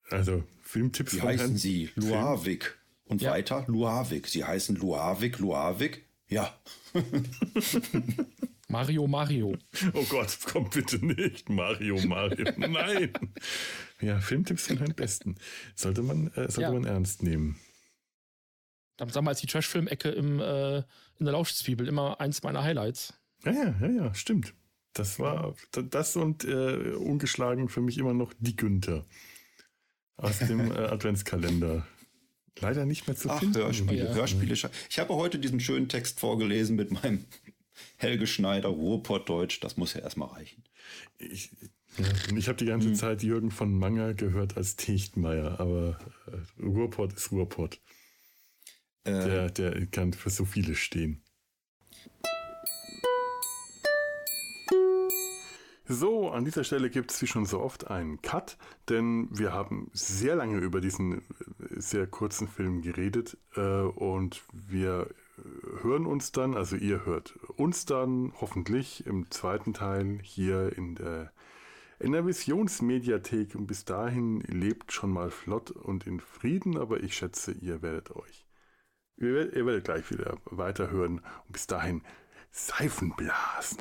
Also, Filmtipps Wie von heißen Herrn Sie? Luavik. Und ja. weiter Luavik. Sie heißen Luavik, Luavik. Ja. (laughs) Mario, Mario. Oh Gott, komm bitte nicht. Mario, Mario. Nein. (laughs) Ja, Filmtipps sind am besten. Sollte man, äh, sollte ja. man ernst nehmen. Damals die Trash-Film-Ecke im, äh, in der Lauschzwiebel immer eins meiner Highlights. Ja, ja, ja, ja, stimmt. Das war das und äh, ungeschlagen für mich immer noch die Günther aus dem (laughs) äh, Adventskalender leider nicht mehr zu Ach, finden. Hörspiele, ja. Hörspiele. Ich habe heute diesen schönen Text vorgelesen mit meinem (laughs) Helge Schneider, Ruhrpottdeutsch. Das muss ja erstmal reichen. Ich, ja, ich habe die ganze hm. Zeit Jürgen von Manger gehört als Techtmeier, aber äh, Ruhrpott ist Ruhrpott. Ähm, der, der kann für so viele stehen. So, an dieser Stelle gibt es wie schon so oft einen Cut, denn wir haben sehr lange über diesen äh, sehr kurzen Film geredet äh, und wir hören uns dann, also ihr hört uns dann hoffentlich im zweiten Teil hier in der Visionsmediathek und bis dahin lebt schon mal flott und in Frieden, aber ich schätze, ihr werdet euch Ihr werdet, gleich wieder weiterhören. Und bis dahin, Seifenblasen.